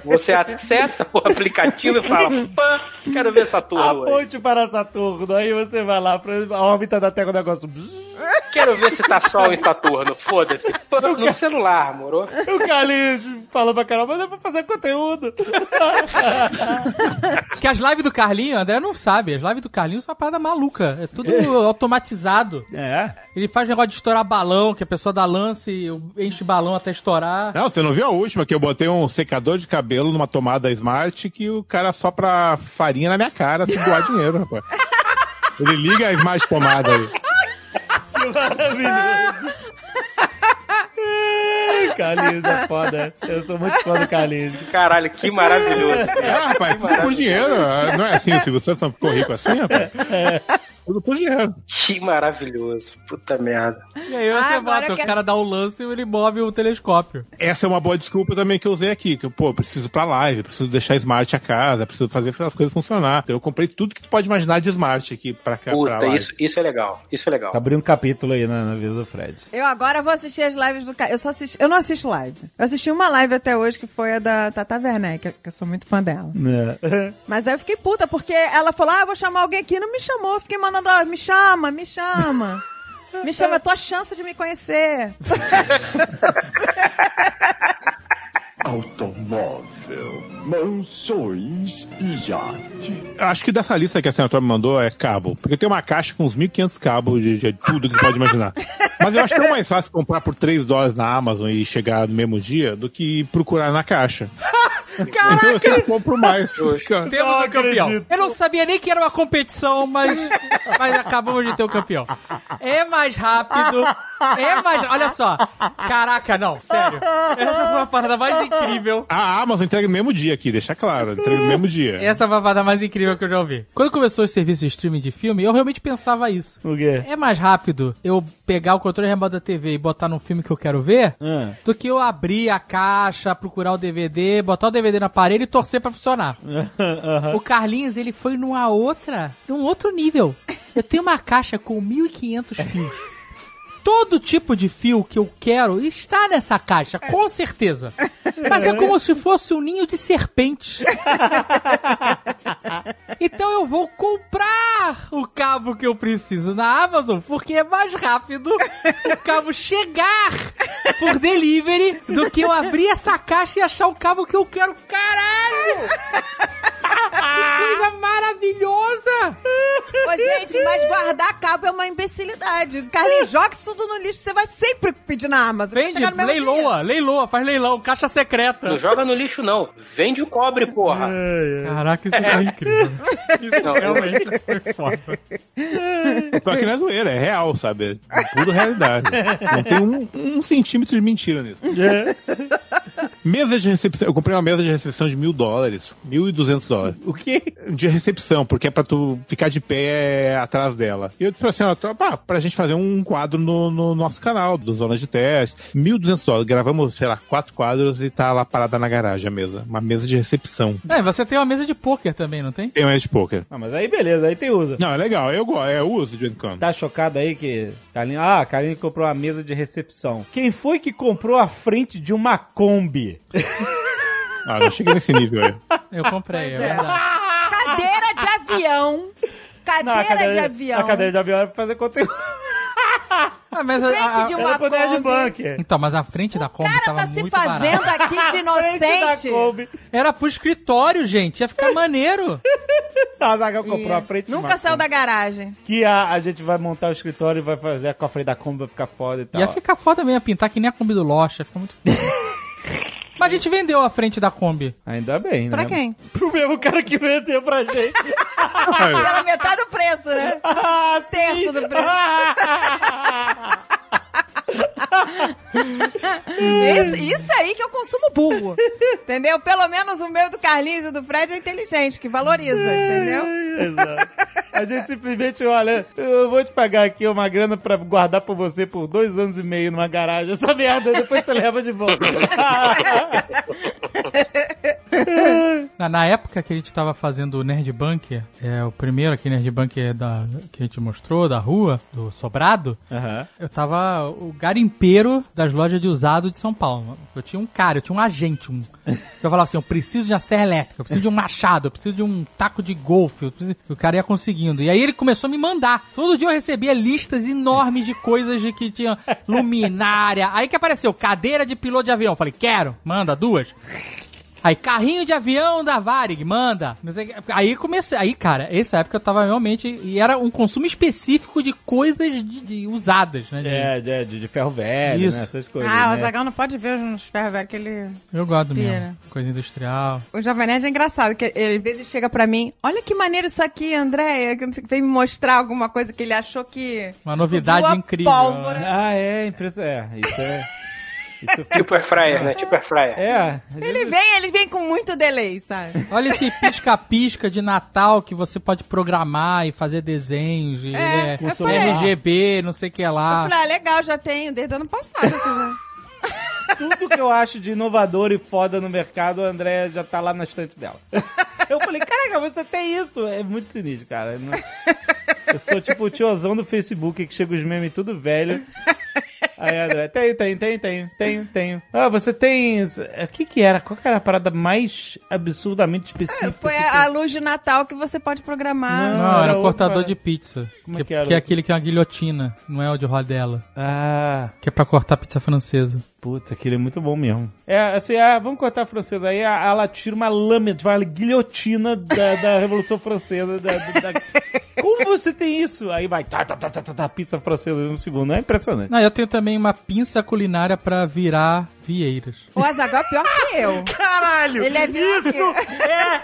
Você acessa o aplicativo e fala, pã, quero ver Saturno A hoje. ponte para Saturno, aí você vai lá pra a órbita da Terra, o negócio... Quero ver se tá sol em Saturno. Foda-se. Pã, No celular, moro? O Carlinhos falando pra caramba, mas é pra fazer conteúdo. Que as lives do Carlinho, André não sabe. As lives do Carlinho são uma parada maluca. É tudo automatizado. É. Ele faz negócio de estourar balão, que a pessoa dá lance, enche balão até estourar. Não, você não viu a última, que eu botei um secador de cabelo numa tomada Smart que o cara sopra farinha na minha cara se doar dinheiro, rapaz. Ele liga a Smart tomada aí. Maravilhoso. Carlinhos é foda. Eu sou muito fã do Carlinhos. Caralho, que maravilhoso. É, rapaz, tudo por dinheiro. Não é assim, Silvio Santos não ficou rico assim, rapaz? Por dinheiro. Que maravilhoso. Puta merda. E aí você Ah, que- o cara dá o lance e ele move o telescópio. Essa é uma boa desculpa também que eu usei aqui, que eu, pô, preciso pra live, preciso deixar Smart a casa, preciso fazer as coisas funcionar. Então eu comprei tudo que tu pode imaginar de Smart aqui pra cá, pra Puta, live. isso, isso é legal. Isso é legal. Abri um capítulo aí na, na vida do Fred. Eu agora vou assistir as lives do cara. Eu só assisti, eu não assisto live. Eu assisti uma live até hoje que foi a da Tata Werneck, que, que eu sou muito fã dela. É. Mas aí eu fiquei puta, porque ela falou: Ah, eu vou chamar alguém aqui. Não me chamou. Eu fiquei mandando, me chama, me chama. Me chama, é tua chance de me conhecer. Automóvel, mansões e iate. Acho que dessa lista que a senadora me mandou é cabo. Porque tem uma caixa com uns 1.500 cabos de, de tudo que tu pode imaginar. Mas eu acho que é mais fácil comprar por 3 dólares na Amazon e chegar no mesmo dia do que procurar na caixa. Então eu sempre compro mais. Temos Não um campeão. Eu não sabia nem que era uma competição, mas, mas acabamos de ter um campeão. É mais rápido. É mais. Olha só. Caraca, não, sério. Essa foi a parada mais incrível. A Amazon entrega no mesmo dia aqui, deixa claro. Entrega no mesmo dia. Essa foi a parada mais incrível que eu já ouvi. Quando começou o serviço de streaming de filme, eu realmente pensava isso. O quê? É mais rápido eu pegar o controle remoto da TV e botar num filme que eu quero ver Ah. do que eu abrir a caixa, procurar o DVD, botar o DVD no aparelho e torcer pra funcionar. O Carlinhos, ele foi numa outra, num outro nível. Eu tenho uma caixa com 1.500 fios. Todo tipo de fio que eu quero está nessa caixa, com certeza. Mas é como se fosse um ninho de serpente. Então eu vou comprar o cabo que eu preciso na Amazon, porque é mais rápido o cabo chegar por delivery do que eu abrir essa caixa e achar o cabo que eu quero. Caralho! Que coisa maravilhosa! Ô, gente, mas guardar cabo é uma imbecilidade. Carlinhos, joga isso tudo no lixo. Você vai sempre pedir na Amazon. Vende, no mesmo leiloa, leiloa, faz leilão, caixa secreta. Não joga no lixo, não. Vende o cobre, porra. Caraca, isso é incrível. Isso Não, realmente foi foda. Pior que não é zoeira, é real, sabe? É pura realidade. Não tem um, um centímetro de mentira nisso. Mesa de recepção. Eu comprei uma mesa de recepção de mil dólares. Mil e duzentos dólares. O quê? De recepção, porque é pra tu ficar de pé atrás dela. E eu disse pra senhora, tô- pá, pra gente fazer um quadro no, no nosso canal, do Zonas de Teste. Mil duzentos dólares. Gravamos, sei lá, quatro quadros e tá lá parada na garagem a mesa. Uma mesa de recepção. É, você tem uma mesa de pôquer também, não tem? Tem uma mesa de poker. Ah, mas aí beleza, aí tem usa. Não, é legal. Eu gosto. Eu uso de vez em quando. Tá chocado aí que. Carlinhos, ah, Carlinhos comprou uma mesa de recepção. Quem foi que comprou a frente de uma Kombi? Ah, não cheguei nesse nível aí. Eu comprei, é é. verdade. Cadeira de avião. Cadeira, Não, a de avião. A cadeira de avião era pra fazer conteúdo. Ah, mas a- Frente a- de uma Kombi. Bunker. Então, mas a frente da Kombi O cara tava tá se muito fazendo barata. aqui de inocente. Era pro escritório, gente. Ia ficar maneiro. A Zagal comprou a frente de uma Nunca saiu Kombi. da garagem. Que a, a gente vai montar o escritório e vai fazer com a frente da Kombi, vai ficar foda e tal. Ia ficar foda mesmo, ia pintar que nem a Kombi do Lost. Ia ficar muito foda. Mas a gente vendeu a frente da Kombi. Ainda bem, né? Pra quem? Pro mesmo cara que vendeu pra gente. Pela metade do preço, né? Ah, Terço do preço. Isso, isso aí que eu consumo burro. Entendeu? Pelo menos o meu do Carlinhos e do Fred é inteligente, que valoriza, entendeu? Exato. A gente simplesmente, olha, eu vou te pagar aqui uma grana pra guardar pra você por dois anos e meio numa garagem. Essa merda, depois você leva de volta. Na, na época que a gente tava fazendo o Nerd Bunker, é, o primeiro aqui Nerd Bunker da, que a gente mostrou, da rua, do Sobrado, Aham. eu tava o garimpeiro das lojas de usado de São Paulo. Eu tinha um cara, eu tinha um agente, um. Eu falava assim, eu preciso de uma serra elétrica, eu preciso de um machado, eu preciso de um taco de golfe. eu preciso- O cara ia conseguindo. E aí ele começou a me mandar. Todo dia eu recebia listas enormes de coisas de que tinha luminária. Aí que apareceu, cadeira de piloto de avião. Eu falei, quero, manda duas. Aí, carrinho de avião da Varig, manda. O aí comecei. Aí, cara, essa época eu tava realmente. E era um consumo específico de coisas de, de usadas, né? de- É, de, de, de ferro velho, Isso. né? Essas coisas. Ah, o né? Zagal não pode ver os ferros velhos que ele. Eu gosto Pira. mesmo. Coisa industrial. O Jovem Nerd é engraçado, que ele às vezes chega pra mim, olha que maneiro isso aqui, Andréia, que não sei o que, vem me mostrar alguma coisa que ele achou que... Uma novidade incrível. Pólvora. Ah, é, é, isso é. Isso é. Tipo air fryer, né? Tipo air fryer. É, Ele vem, ele vem com muito delay, sabe? Olha esse pisca-pisca de Natal que você pode programar e fazer desenhos. E É, é, eu falei. RGB, não sei o que Eu lá. falei, ah, legal, já tenho, desde o ano passado. já. tudo que eu acho de inovador e foda no mercado, a André já tá lá na estante dela. Eu falei, caraca, você tem isso. É muito sinistro, cara. Eu, eu sou tipo o tiozão do Facebook que chega os memes tudo velho. Aí, André, tem, tem, tem, tem, tem, tem. Ah, você tem. O que que era? Qual que era a parada mais absurdamente específica? Foi a, a luz de Natal que você pode programar. Não. Não, era o cortador de pizza. Como que, é que era que é aquele que é uma guilhotina, não é o de rodela. Ah, Que é pra cortar pizza francesa. Puta, aquele é muito bom mesmo. É, assim, ah, vamos cortar a francesa. Aí a- ela tira uma lâmina, tipo, uma guilhotina da, da Revolução Francesa. Da, da- da- Como você tem isso? Aí vai, tá, tá, tá, tá, tá, tá, pizza francesa em um segundo. É impressionante. Não, eu tenho também uma pinça culinária pra virar vieiras. O Azaghal é pior que eu. Caralho! Ele é pior que Isso eu. é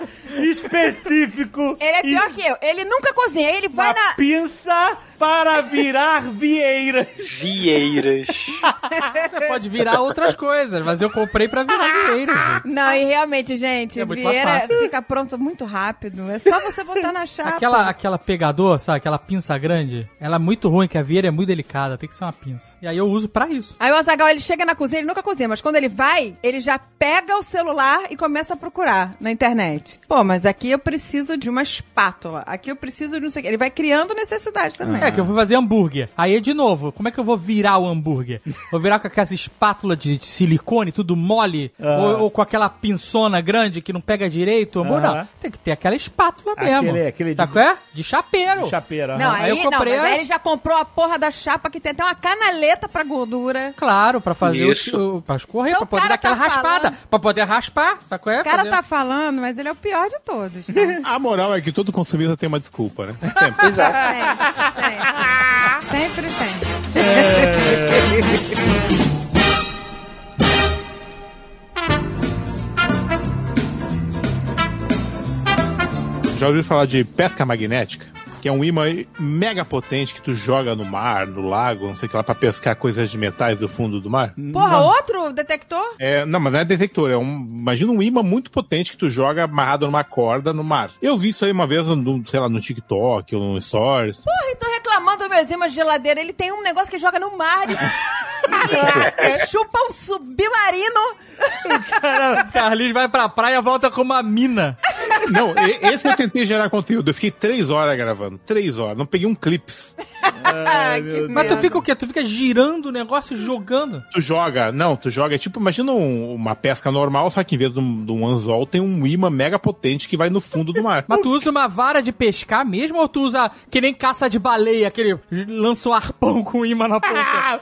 específico! Ele é pior que eu. Ele nunca cozinha, ele vai Uma na... pinça para virar vieiras. Vieiras. Você pode virar outras coisas, mas eu comprei pra virar vieiras. gente. Não, e realmente, gente, É Vieira fica pronto muito rápido. É só você botar na chapa. Aquela, aquela pegador, sabe? Aquela pinça grande, ela é muito ruim, que a vieira é muito delicada, tem que ser uma pinça. E aí eu uso pra isso. Aí o Azagal ele chega na cozinha, ele nunca cozinha, mas quando ele vai, ele já pega o celular e começa a procurar na internet. Pô, mas aqui eu preciso de uma espátula. Aqui eu preciso de não sei o quê. Ele vai criando necessidade também. É, que eu fui fazer hambúrguer. Aí, de novo, como é que eu vou virar o hambúrguer? Vou virar com aquela espátula de de silicone, tudo mole? Ah. Ou, ou com aquela pinçona grande que não pega direito? Aham. Não, tem que ter aquela espátula mesmo. Aquele- aquele Sabe de- qual é? De chapeiro. Chapeira. Não, Aí aí, eu comprei não, aí ele já comprou a porra da chapa que tem até uma canaleta pra gordura. Claro, pra fazer Isso. o, o pra escorrer, Então pra poder dar aquela tá raspada. falando. Pra poder raspar, qual é? O cara Fazer- tá falando, mas ele é o pior de todos. Tá? A moral é que todo consumista tem uma desculpa, né? Sempre. Exato. Sempre, sempre. Sempre tem. Já ouviu falar de pesca magnética? Que é um imã mega potente que tu joga no mar, no lago, não sei o que lá, pra pescar coisas de metais do fundo do mar. Porra, outro detector? É, não, mas não é detector, é um. Imagina um imã muito potente que tu joga amarrado numa corda no mar. Eu vi isso aí uma vez, no, sei lá, no TikTok ou no Stories. Porra, e tô reclamando do meu imã de geladeira. Ele tem um negócio que joga no mar chupa um submarino. O Carlinhos vai pra praia e volta com uma mina. Não, esse eu tentei gerar conteúdo. Eu fiquei três horas gravando. Três horas. Não peguei um clips. Ai, que Mas tu merda. fica o quê? Tu fica girando o negócio e jogando. Tu joga, não, tu joga, é tipo, imagina um- uma pesca normal, só que em vez de um, de um anzol, tem um imã mega potente que vai no fundo do mar. Mas tu usa uma vara de pescar mesmo ou tu usa que nem caça de baleia, aquele lança um arpão com imã na ponta?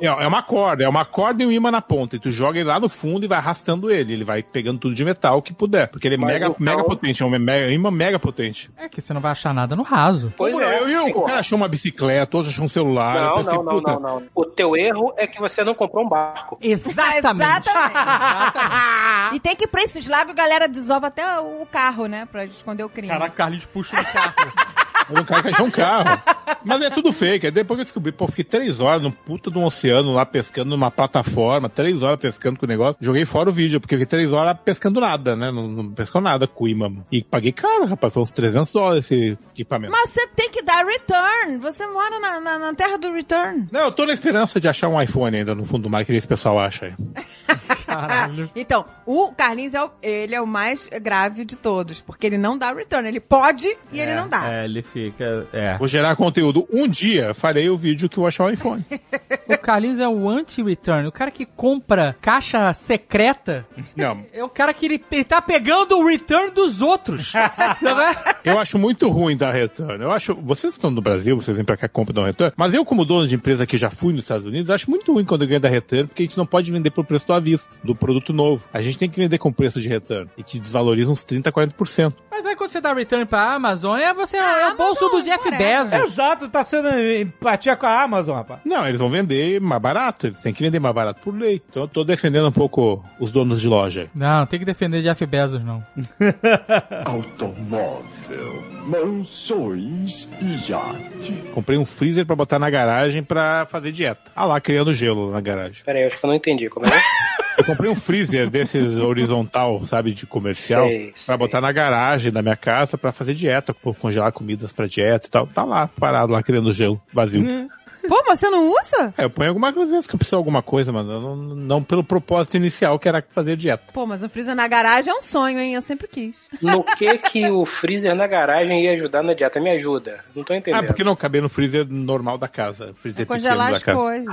É, é uma corda, é uma corda e um imã na ponta. E tu joga ele lá no fundo e vai arrastando ele. Ele vai pegando tudo de metal que puder. Porque ele é mega, mega potente, é um mega, imã mega potente. É que você não vai achar nada no raso. Pois Pô, é. eu, eu, o cara achou uma bicicleta, outro achou um celular. Não, pensei, não, não, puta, não, não. O teu erro é que você não comprou um barco. Exatamente. Exatamente. E tem que ir pra esses lagos, a galera desova até o carro, né? Pra esconder o crime. Caraca, Carlinhos puxa no carro. Era um cara que achou um carro. Mas é tudo fake. Aí depois que eu descobri, pô, fiquei três horas num puta de um oceano lá pescando numa plataforma, três horas pescando com o negócio. Joguei fora o vídeo, porque eu fiquei três horas pescando nada, né? Não, não pescou nada com imã. E paguei caro, rapaz. Foi uns 300 dólares esse equipamento. Mas você tem que dar return. Você mora na, na, na terra do return. Não, eu tô na esperança de achar um iPhone ainda no fundo do mar, que esse pessoal acha aí. Caralho. Então, o Carlinhos é o, ele é o mais grave de todos, porque ele não dá return. Ele pode e ele não dá. É, ele fica. É. Vou gerar conteúdo. Um dia farei o vídeo que eu achar o iPhone. O Carlinhos é o anti-return. O cara que compra caixa secreta Não, é o cara que ele, ele tá pegando o return dos outros. Não é? Eu acho muito ruim dar return. Eu acho. Vocês estão no Brasil, vocês vêm pra cá e compram dar return. Mas eu, como dono de empresa que já fui nos Estados Unidos, acho muito ruim quando alguém dá return, porque a gente não pode vender pelo preço à vista, do produto novo. A gente tem que vender com preço de return. E que desvaloriza uns 30, 40%. Mas aí quando você dá return pra Amazon, é, você, é o bolso do Jeff. Bezos. Exato, tá sendo empatia com a Amazon, rapaz. Não, eles vão vender mais barato. Eles têm que vender mais barato por lei. Então eu tô defendendo um pouco os donos de loja. aí. Não, tem que defender Jeff Bezos, não. Automóvel, mansões e iate. Comprei um freezer pra botar na garagem pra fazer dieta. Ah lá, criando gelo na garagem. Pera aí, acho que eu não entendi. Como é? Comprei um freezer desses horizontal, sabe, de comercial, sei. botar na garagem da minha casa pra fazer dieta, pô, congelar comidas pra dieta e tal. Tá lá, parado lá, criando gelo, vazio. Pô, mas você não usa? É, eu ponho alguma coisa, às vezes que eu preciso de alguma coisa, mas não, não pelo propósito inicial, que era fazer dieta. Pô, mas o freezer na garagem é um sonho, hein? Eu sempre quis. No que que o freezer na garagem ia ajudar na dieta? Me ajuda. Não tô entendendo. Ah, porque não caber no freezer normal da casa, freezer É pequeno congelar da as casa. coisas.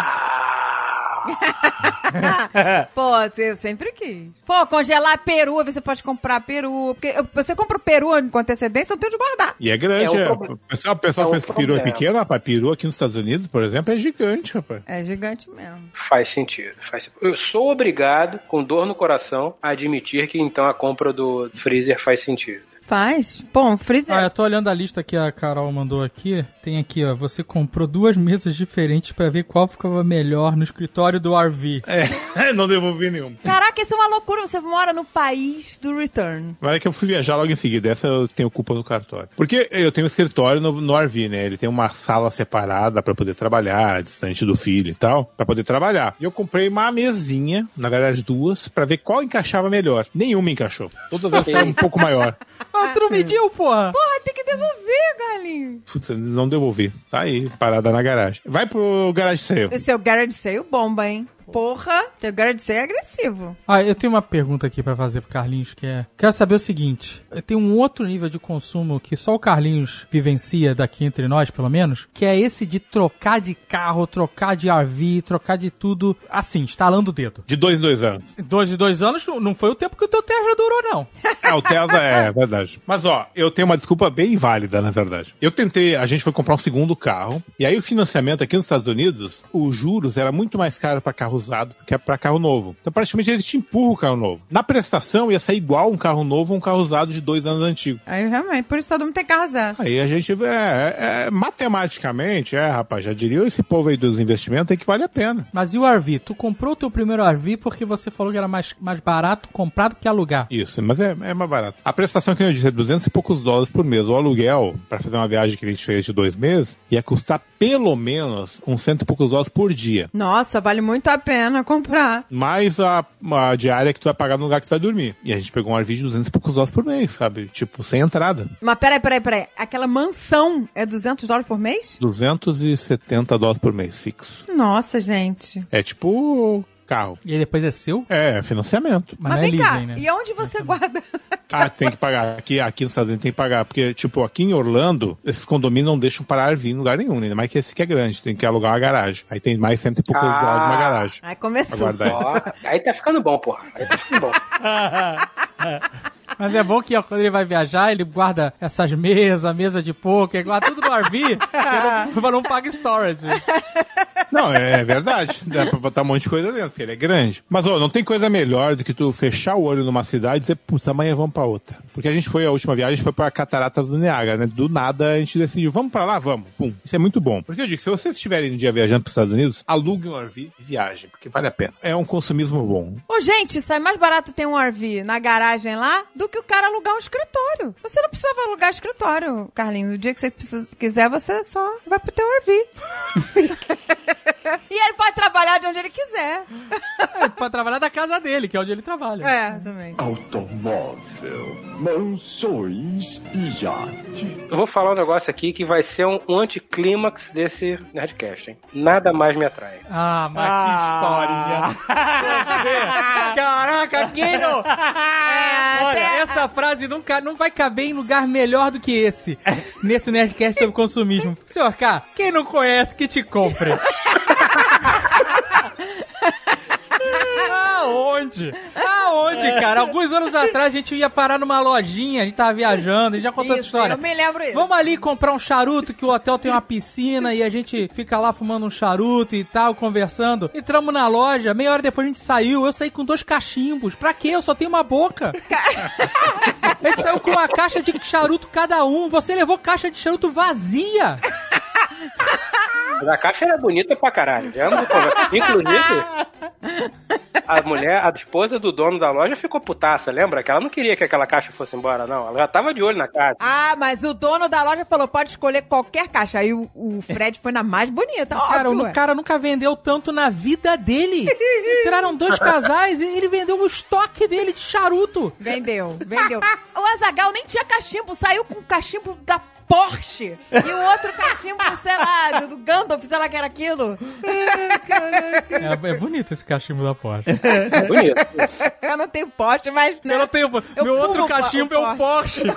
Pô, eu sempre quis. Pô, congelar peru, você pode comprar peru. Porque você compra o peru com antecedência, eu tenho de guardar. E é grande, É um é. O pessoal, o pessoal É pensa que peru é pequeno, rapaz. Peru aqui nos Estados Unidos, por exemplo, é gigante, rapaz. É gigante mesmo. Faz sentido, faz Eu sou obrigado, com dor no coração, a admitir que então a compra do freezer faz sentido. Faz. Um freezer. Ah, eu tô olhando a lista que a Carol mandou aqui. Tem aqui, ó. Você comprou duas mesas diferentes pra ver qual ficava melhor no escritório do RV. É, não devolvi nenhum. Caraca, isso é uma loucura. Você mora no país do return. Mas é que eu fui viajar logo em seguida, essa eu tenho culpa no cartório. Porque eu tenho um escritório no, no RV, né? Ele tem uma sala separada pra poder trabalhar, distante do filho e tal, pra poder trabalhar. E eu comprei uma mesinha, na verdade duas, pra ver qual encaixava melhor. Nenhuma encaixou. Todas elas eram um pouco maior. Ah, tu não mediu, porra? Porra, tem que devolver, galinho. Putz, não devolvi. Tá aí, parada na garagem. Vai pro garage sale. Esse é o garage sale bomba, hein? Porra, teu garage sale é agressivo. Ah, eu tenho uma pergunta aqui pra fazer pro Carlinhos, que é... Quero saber o seguinte. Tem um outro nível de consumo que só o Carlinhos vivencia daqui entre nós, pelo menos, que é esse de trocar de carro, trocar de RV, trocar de tudo, assim, estalando o dedo. De dois em dois anos. Dois de dois anos não- não foi o tempo que o teu Tesla durou, não. É, o Tesla é verdade. Mas ó, eu tenho uma desculpa bem válida, na verdade. Eu tentei, a gente foi comprar um segundo carro, e aí o financiamento aqui nos Estados Unidos, os juros era muito mais caro para carro usado que para carro novo. Então praticamente eles te empurram o carro novo. Na prestação ia sair igual um carro novo a um carro usado de dois anos antigo. Aí, realmente, por isso todo mundo tem carro zero. Aí a gente, é, é, matematicamente, é, rapaz, já diria esse povo aí dos investimentos aí que vale a pena. Mas e o RV? Tu comprou o teu primeiro RV porque você falou que era mais, mais barato comprar do que alugar. Isso, mas é, é mais barato. A prestação que eu disse é 200 e poucos dólares por mês. O aluguel, para fazer uma viagem que a gente fez de dois meses, ia custar pelo menos uns cento e poucos dólares por dia. Nossa, vale muito a pena comprar. Mais a, a diária que tu vai pagar no lugar que tu vai dormir. E a gente pegou um RV de 200 e poucos dólares por mês, sabe? Tipo, sem entrada. Mas peraí, peraí, peraí. Aquela mansão é 200 dólares por mês? 270 dólares por mês, fixo. Nossa, gente. É tipo carro. E aí depois é seu? É, financiamento. Mas, Mas, é vem cá, leasing, né? e onde você guarda? Ah, tem que pagar. Aqui, aqui nos Estados Unidos tem que pagar. Porque, tipo, aqui em Orlando, esses condomínios não deixam parar RV em lugar nenhum, né? ainda mais que esse que é grande. Tem que alugar uma garagem. Aí tem mais cento e poucos Ah. dólares numa garagem. Aí começou. Aí. Ó, aí tá ficando bom, porra. Aí tá ficando bom. Mas é bom que ó, quando ele vai viajar, ele guarda essas mesas, mesa de poker, guarda tudo no RV, pra não, não pagar storage. Não, é verdade. Dá pra botar um monte de coisa dentro, porque ele é grande. Mas, ó, não tem coisa melhor do que tu fechar o olho numa cidade e dizer, putz, amanhã vamos pra outra. Porque a gente foi, a última viagem, a gente foi pra Cataratas do Niágara, né? Do nada a gente decidiu, vamos pra lá? Vamos. Pum. Isso é muito bom. Porque eu digo, se vocês estiverem um dia viajando pros Estados Unidos, aluguem um RV e viagem, porque vale a pena. É um consumismo bom. Ô, gente, sai mais barato ter um RV na garagem lá do que o cara alugar um escritório. Você não precisava alugar escritório, Carlinhos. O dia que você precisa- quiser, você só vai pro teu RV. e ele pode trabalhar de onde ele quiser. É, pra trabalhar da casa dele, que é onde ele trabalha. É, também. Automóvel, mansões e iate. Eu vou falar um negócio aqui que vai ser um, um anticlímax desse Nerdcast, hein? Nada mais me atrai. Ah, mas que história. Caraca, quem não... É, Olha, até- essa frase nunca, não vai caber em lugar melhor do que esse. Nesse Nerdcast sobre consumismo. Senhor K, quem não conhece, que te compre. Aonde? Aonde, cara? Alguns anos atrás a gente ia parar numa lojinha, a gente tava viajando, a gente já contou essa história. eu me lembro isso. Vamos ali comprar um charuto, que o hotel tem uma piscina e a gente fica lá fumando um charuto e tal, conversando. Entramos na loja, meia hora depois a gente saiu. Eu saí com dois cachimbos. Pra quê? Eu só tenho uma boca. A gente saiu com uma caixa de charuto cada um. Você levou caixa de charuto vazia. Mas a caixa era bonita pra caralho. Inclusive, a mulher, a esposa do dono da loja ficou putaça, lembra? Que ela não queria que aquela caixa fosse embora, não. Ela já tava de olho na caixa. Ah, mas o dono da loja falou, pode escolher qualquer caixa. Aí o, o Fred foi na mais bonita, Cara, o ué. cara nunca vendeu tanto na vida dele. Entraram dois casais e ele vendeu o estoque dele de charuto. Vendeu, vendeu. o Azagal nem tinha cachimbo, saiu com o cachimbo da Porsche. E o outro cachimbo, sei lá, do, do Gandalf, sei lá que era aquilo. É, é bonito esse cachimbo da Porsche. Bonito. Eu não tenho Porsche, mas... né? Eu não tenho. Eu meu outro cachimbo o é o Porsche.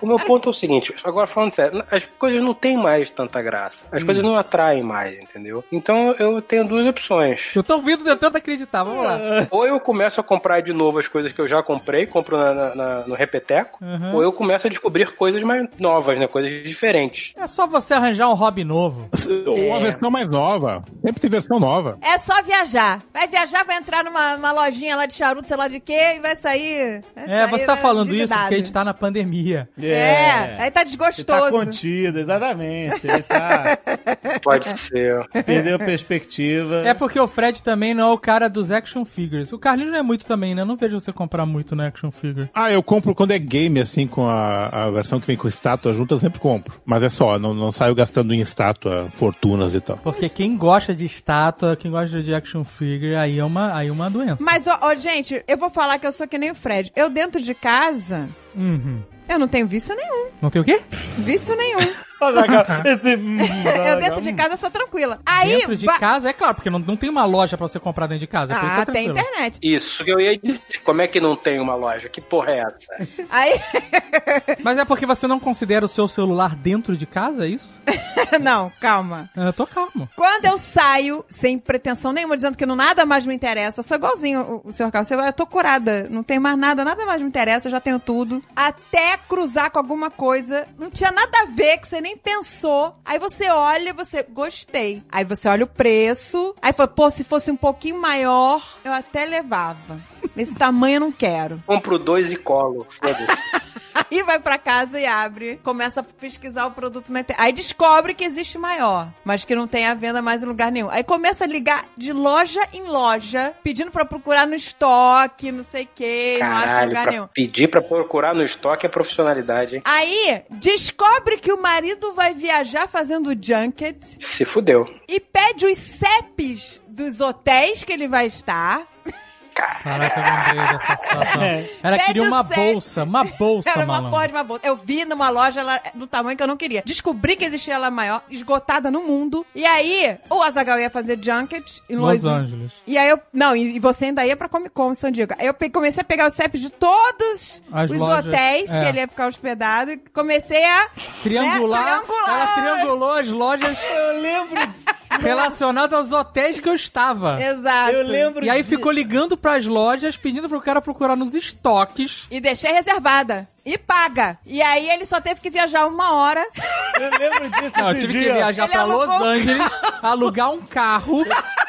O meu ponto é o seguinte, agora falando sério, as coisas não têm mais tanta graça. As coisas não atraem mais, entendeu? Então eu tenho duas opções. Eu tô ouvindo tentando acreditar, vamos lá. Ou eu começo a comprar de novo as coisas que eu já comprei, compro na- na- na- no repeteco, Uhum. ou eu começo a descobrir coisas mais novas, né? Coisas diferentes. É só você arranjar um hobby novo. Ou a versão mais nova. Sempre tem versão nova. É só viajar. Vai viajar, vai entrar numa, numa lojinha lá de charuto, sei lá de quê, e vai sair. vai É, sair, você tá falando isso porque a gente tá na pandemia. É, aí tá Ele desgostoso. tá contido, exatamente. Ele tá. Pode ser. Perdeu a perspectiva. É porque o Fred também não é o cara dos action figures. O Carlinhos não é muito também, né? Eu não vejo você comprar muito no action figure. Ah, eu compro quando é game, assim, com a, a versão que vem com estátua junto, eu sempre compro. Mas é só, não, não saio gastando em estátua, fortunas e tal. Porque quem gosta de estátua, quem gosta de action figure, aí é uma, aí é uma doença. Mas, ó, ó, gente, eu vou falar que eu sou que nem o Fred. Eu dentro de casa, Uhum. Eu não tenho vício nenhum. Não tem o quê? Vício nenhum. Esse... eu dentro de casa sou tranquila. Aí, dentro de ba- casa, é claro, porque não, não tem uma loja pra você comprar dentro de casa. isso Ah, tá tem internet. Isso que eu ia dizer. Como é que não tem uma loja? Que porra é essa? Aí, Mas é porque você não considera o seu celular dentro de casa, é isso? não, calma. Eu tô calmo. Quando eu saio, sem pretensão nenhuma, dizendo que não nada mais me interessa, eu sou igualzinho o, o senhor Carlos. Eu tô curada, não tem mais nada, nada mais me interessa, eu já tenho tudo. Até cruzar com alguma coisa, não tinha nada a ver, que você nem pensou. Aí você olha e você, gostei. Aí você olha o preço, aí fala, pô, se fosse um pouquinho maior, eu até levava. Nesse tamanho eu não quero. Compro dois e colo. Foda-se. Aí vai pra casa e abre, começa a pesquisar o produto na internet. Aí descobre que existe maior, mas que não tem a venda mais em lugar nenhum. Aí começa a ligar de loja em loja, pedindo pra procurar no estoque, não sei o que, não acha lugar pra nenhum. pedir pra procurar no estoque é profissionalidade, hein? Aí descobre que o marido vai viajar fazendo junket Se fudeu. e pede os CEPs dos hotéis que ele vai estar. Caraca, eu lembrei dessa situação. Ela Pede queria o uma CEP. bolsa, uma bolsa, Era uma porra de uma bolsa. Eu vi numa loja ela, do tamanho que eu não queria. Descobri que existia ela maior, esgotada no mundo. E aí, o Azagal ia fazer junket em Los Los Angeles. E aí eu. Não, e, e você ainda ia pra Comic Con San Diego. Aí eu pe- comecei a pegar os CEPs de todos As os lojas, hotéis é. que ele ia ficar hospedado. E comecei a. Triangular, Né? Triangular. Ela triangulou as lojas. Eu lembro relacionado aos hotéis que eu estava. Exato. Eu lembro E aí de- ficou ligando pras lojas, pedindo pro cara procurar nos estoques. E deixei reservada. E paga. E aí ele só teve que viajar uma hora. Eu lembro disso Não, eu tive que dia. viajar Ele pra Los um Angeles, alugar um carro.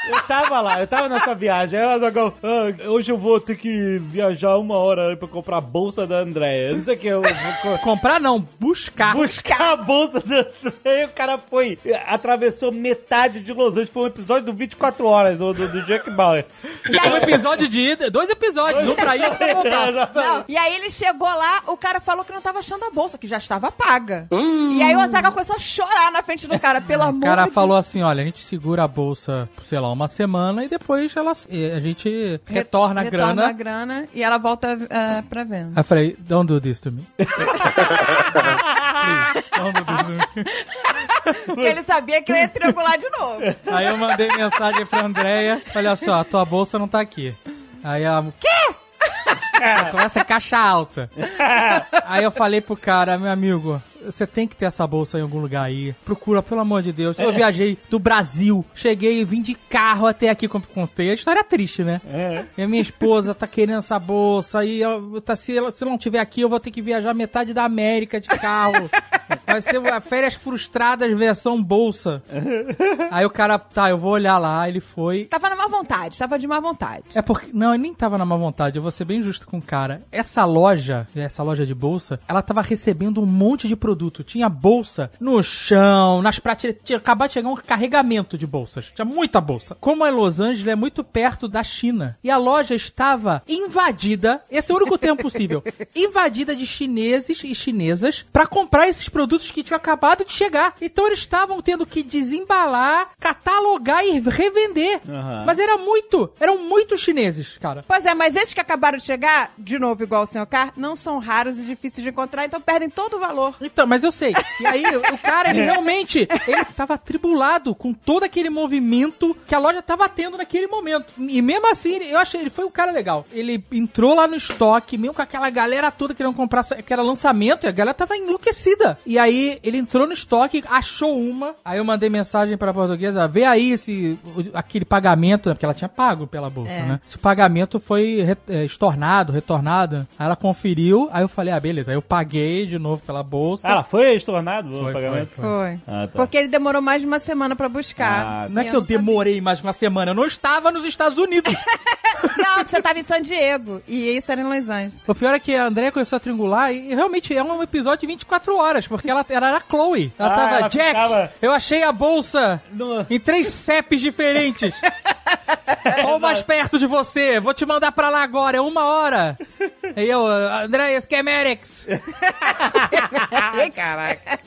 Eu tava lá, eu tava nessa viagem. Aí o Azaghal, ah, hoje eu vou ter que viajar uma hora pra comprar a bolsa da Andréia. Não sei o que, eu vou co- Comprar não, buscar. buscar a bolsa da Andréia. O cara foi, atravessou metade de Los Angeles. Foi um episódio do 24 horas do, do, do Jack Bauer. Um episódio de ida, dois episódios, um pra ir e outro pra voltar. Não. E aí ele chegou lá, o cara falou que não tava achando a bolsa, que já estava paga. E aí o Azaghal começou a chorar na frente do cara, pelo amor O cara de falou assim, olha, a gente segura a bolsa, sei lá, uma semana e depois ela, a gente retorna a Retorna grana. a grana e ela volta ah, pra venda. Aí eu falei, don't do this to me. Porque ele sabia que eu ia triangular de novo. Aí eu mandei mensagem pra Andréia, olha só, a tua bolsa não tá aqui. Aí ela, quê? Começa a caixa alta. Aí eu falei pro cara, meu amigo, você tem que ter essa bolsa em algum lugar aí. Procura, pelo amor de Deus. Eu viajei do Brasil, cheguei e vim de carro até aqui, como contei. A história é triste, né? É. E a minha esposa tá querendo essa bolsa. E eu, tá, se, ela, se não tiver aqui, eu vou ter que viajar metade da América de carro. Vai ser férias frustradas versão bolsa. Aí o cara, tá, eu vou olhar lá. Ele foi. Tava na má vontade, tava de má vontade. É porque. Não, ele nem tava na má vontade, eu vou ser bem justo com o cara. Essa loja, essa loja de bolsa, ela tava recebendo um monte de produto. Tinha bolsa no chão, nas prateleiras. Tinha acabado de chegar um carregamento de bolsas. Tinha muita bolsa. Como é Los Angeles, é muito perto da China. E a loja estava invadida. Esse é o único termo possível. invadida de chineses e chinesas pra comprar esses produtos que tinham acabado de chegar. Então eles estavam tendo que desembalar, catalogar e revender. Aham. Mas era muito, eram muitos chineses, cara. Pois é, mas esses que acabaram de chegar, de novo, igual o senhor Carr, não são raros e difíceis de encontrar, então perdem todo o valor. Então, mas eu sei. E aí, o cara, ele realmente, ele tava atribulado com todo aquele movimento que a loja tava tendo naquele momento. E mesmo assim, eu achei, ele foi um cara legal. Ele entrou lá no estoque, mesmo com aquela galera toda querendo comprar, que era lançamento, e a galera tava enlouquecida. E aí, ele entrou no estoque, achou uma, aí eu mandei mensagem pra portuguesa, vê aí se o- aquele pagamento, porque ela tinha pago pela bolsa, É. né? Se o pagamento foi re- é, estornado, retornado. Aí ela conferiu, aí eu falei, ah, beleza. Aí eu paguei de novo pela bolsa. Ah, foi estornado o Foi, pagamento? foi, Foi. Ah, tá. Porque ele demorou mais de uma semana pra buscar. Ah, Não é que eu sabia. demorei mais uma semana, eu não estava nos Estados Unidos. Não, porque você tava em San Diego. E isso era em Los Angeles. o pior é que a Andrea começou a triangular e realmente é um episódio de 24 horas, porque ela, ela era a Chloe. Ela Ah, tava, ela Jack, ficava- eu achei a bolsa No- em três CEPs diferentes. Ou mais perto de você, vou te mandar pra lá agora, é uma hora. E eu, Andrea Schematics. Caraca.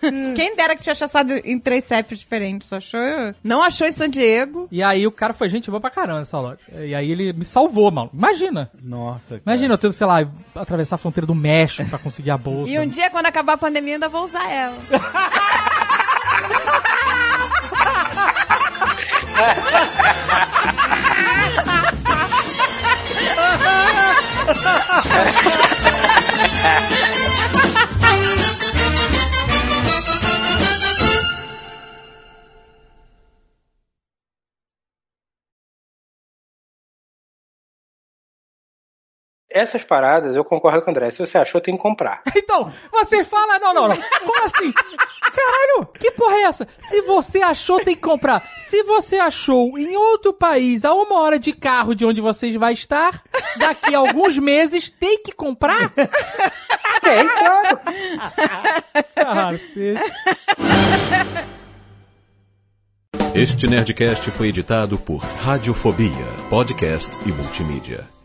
Quem dera que tinha achado em três CEPs diferentes. Só achou. Não achou em San Diego. E aí o cara foi gente boa pra caramba nessa loja. E aí ele me salvou, mano. Imagina. Nossa, cara. Imagina eu tendo, sei lá, atravessar a fronteira do México pra conseguir a bolsa. E um dia, quando acabar a pandemia, eu ainda vou usar ela. Essas paradas, eu concordo com o André. Se você achou, tem que comprar. Então, você fala, não, não, não. Como assim? Caralho, que porra é essa? Se você achou, tem que comprar. Se você achou em outro país, a uma hora de carro de onde você vai estar, daqui a alguns meses, tem que comprar? Tem, claro. Cacete. Este Nerdcast foi editado por Radiofobia, podcast e multimídia.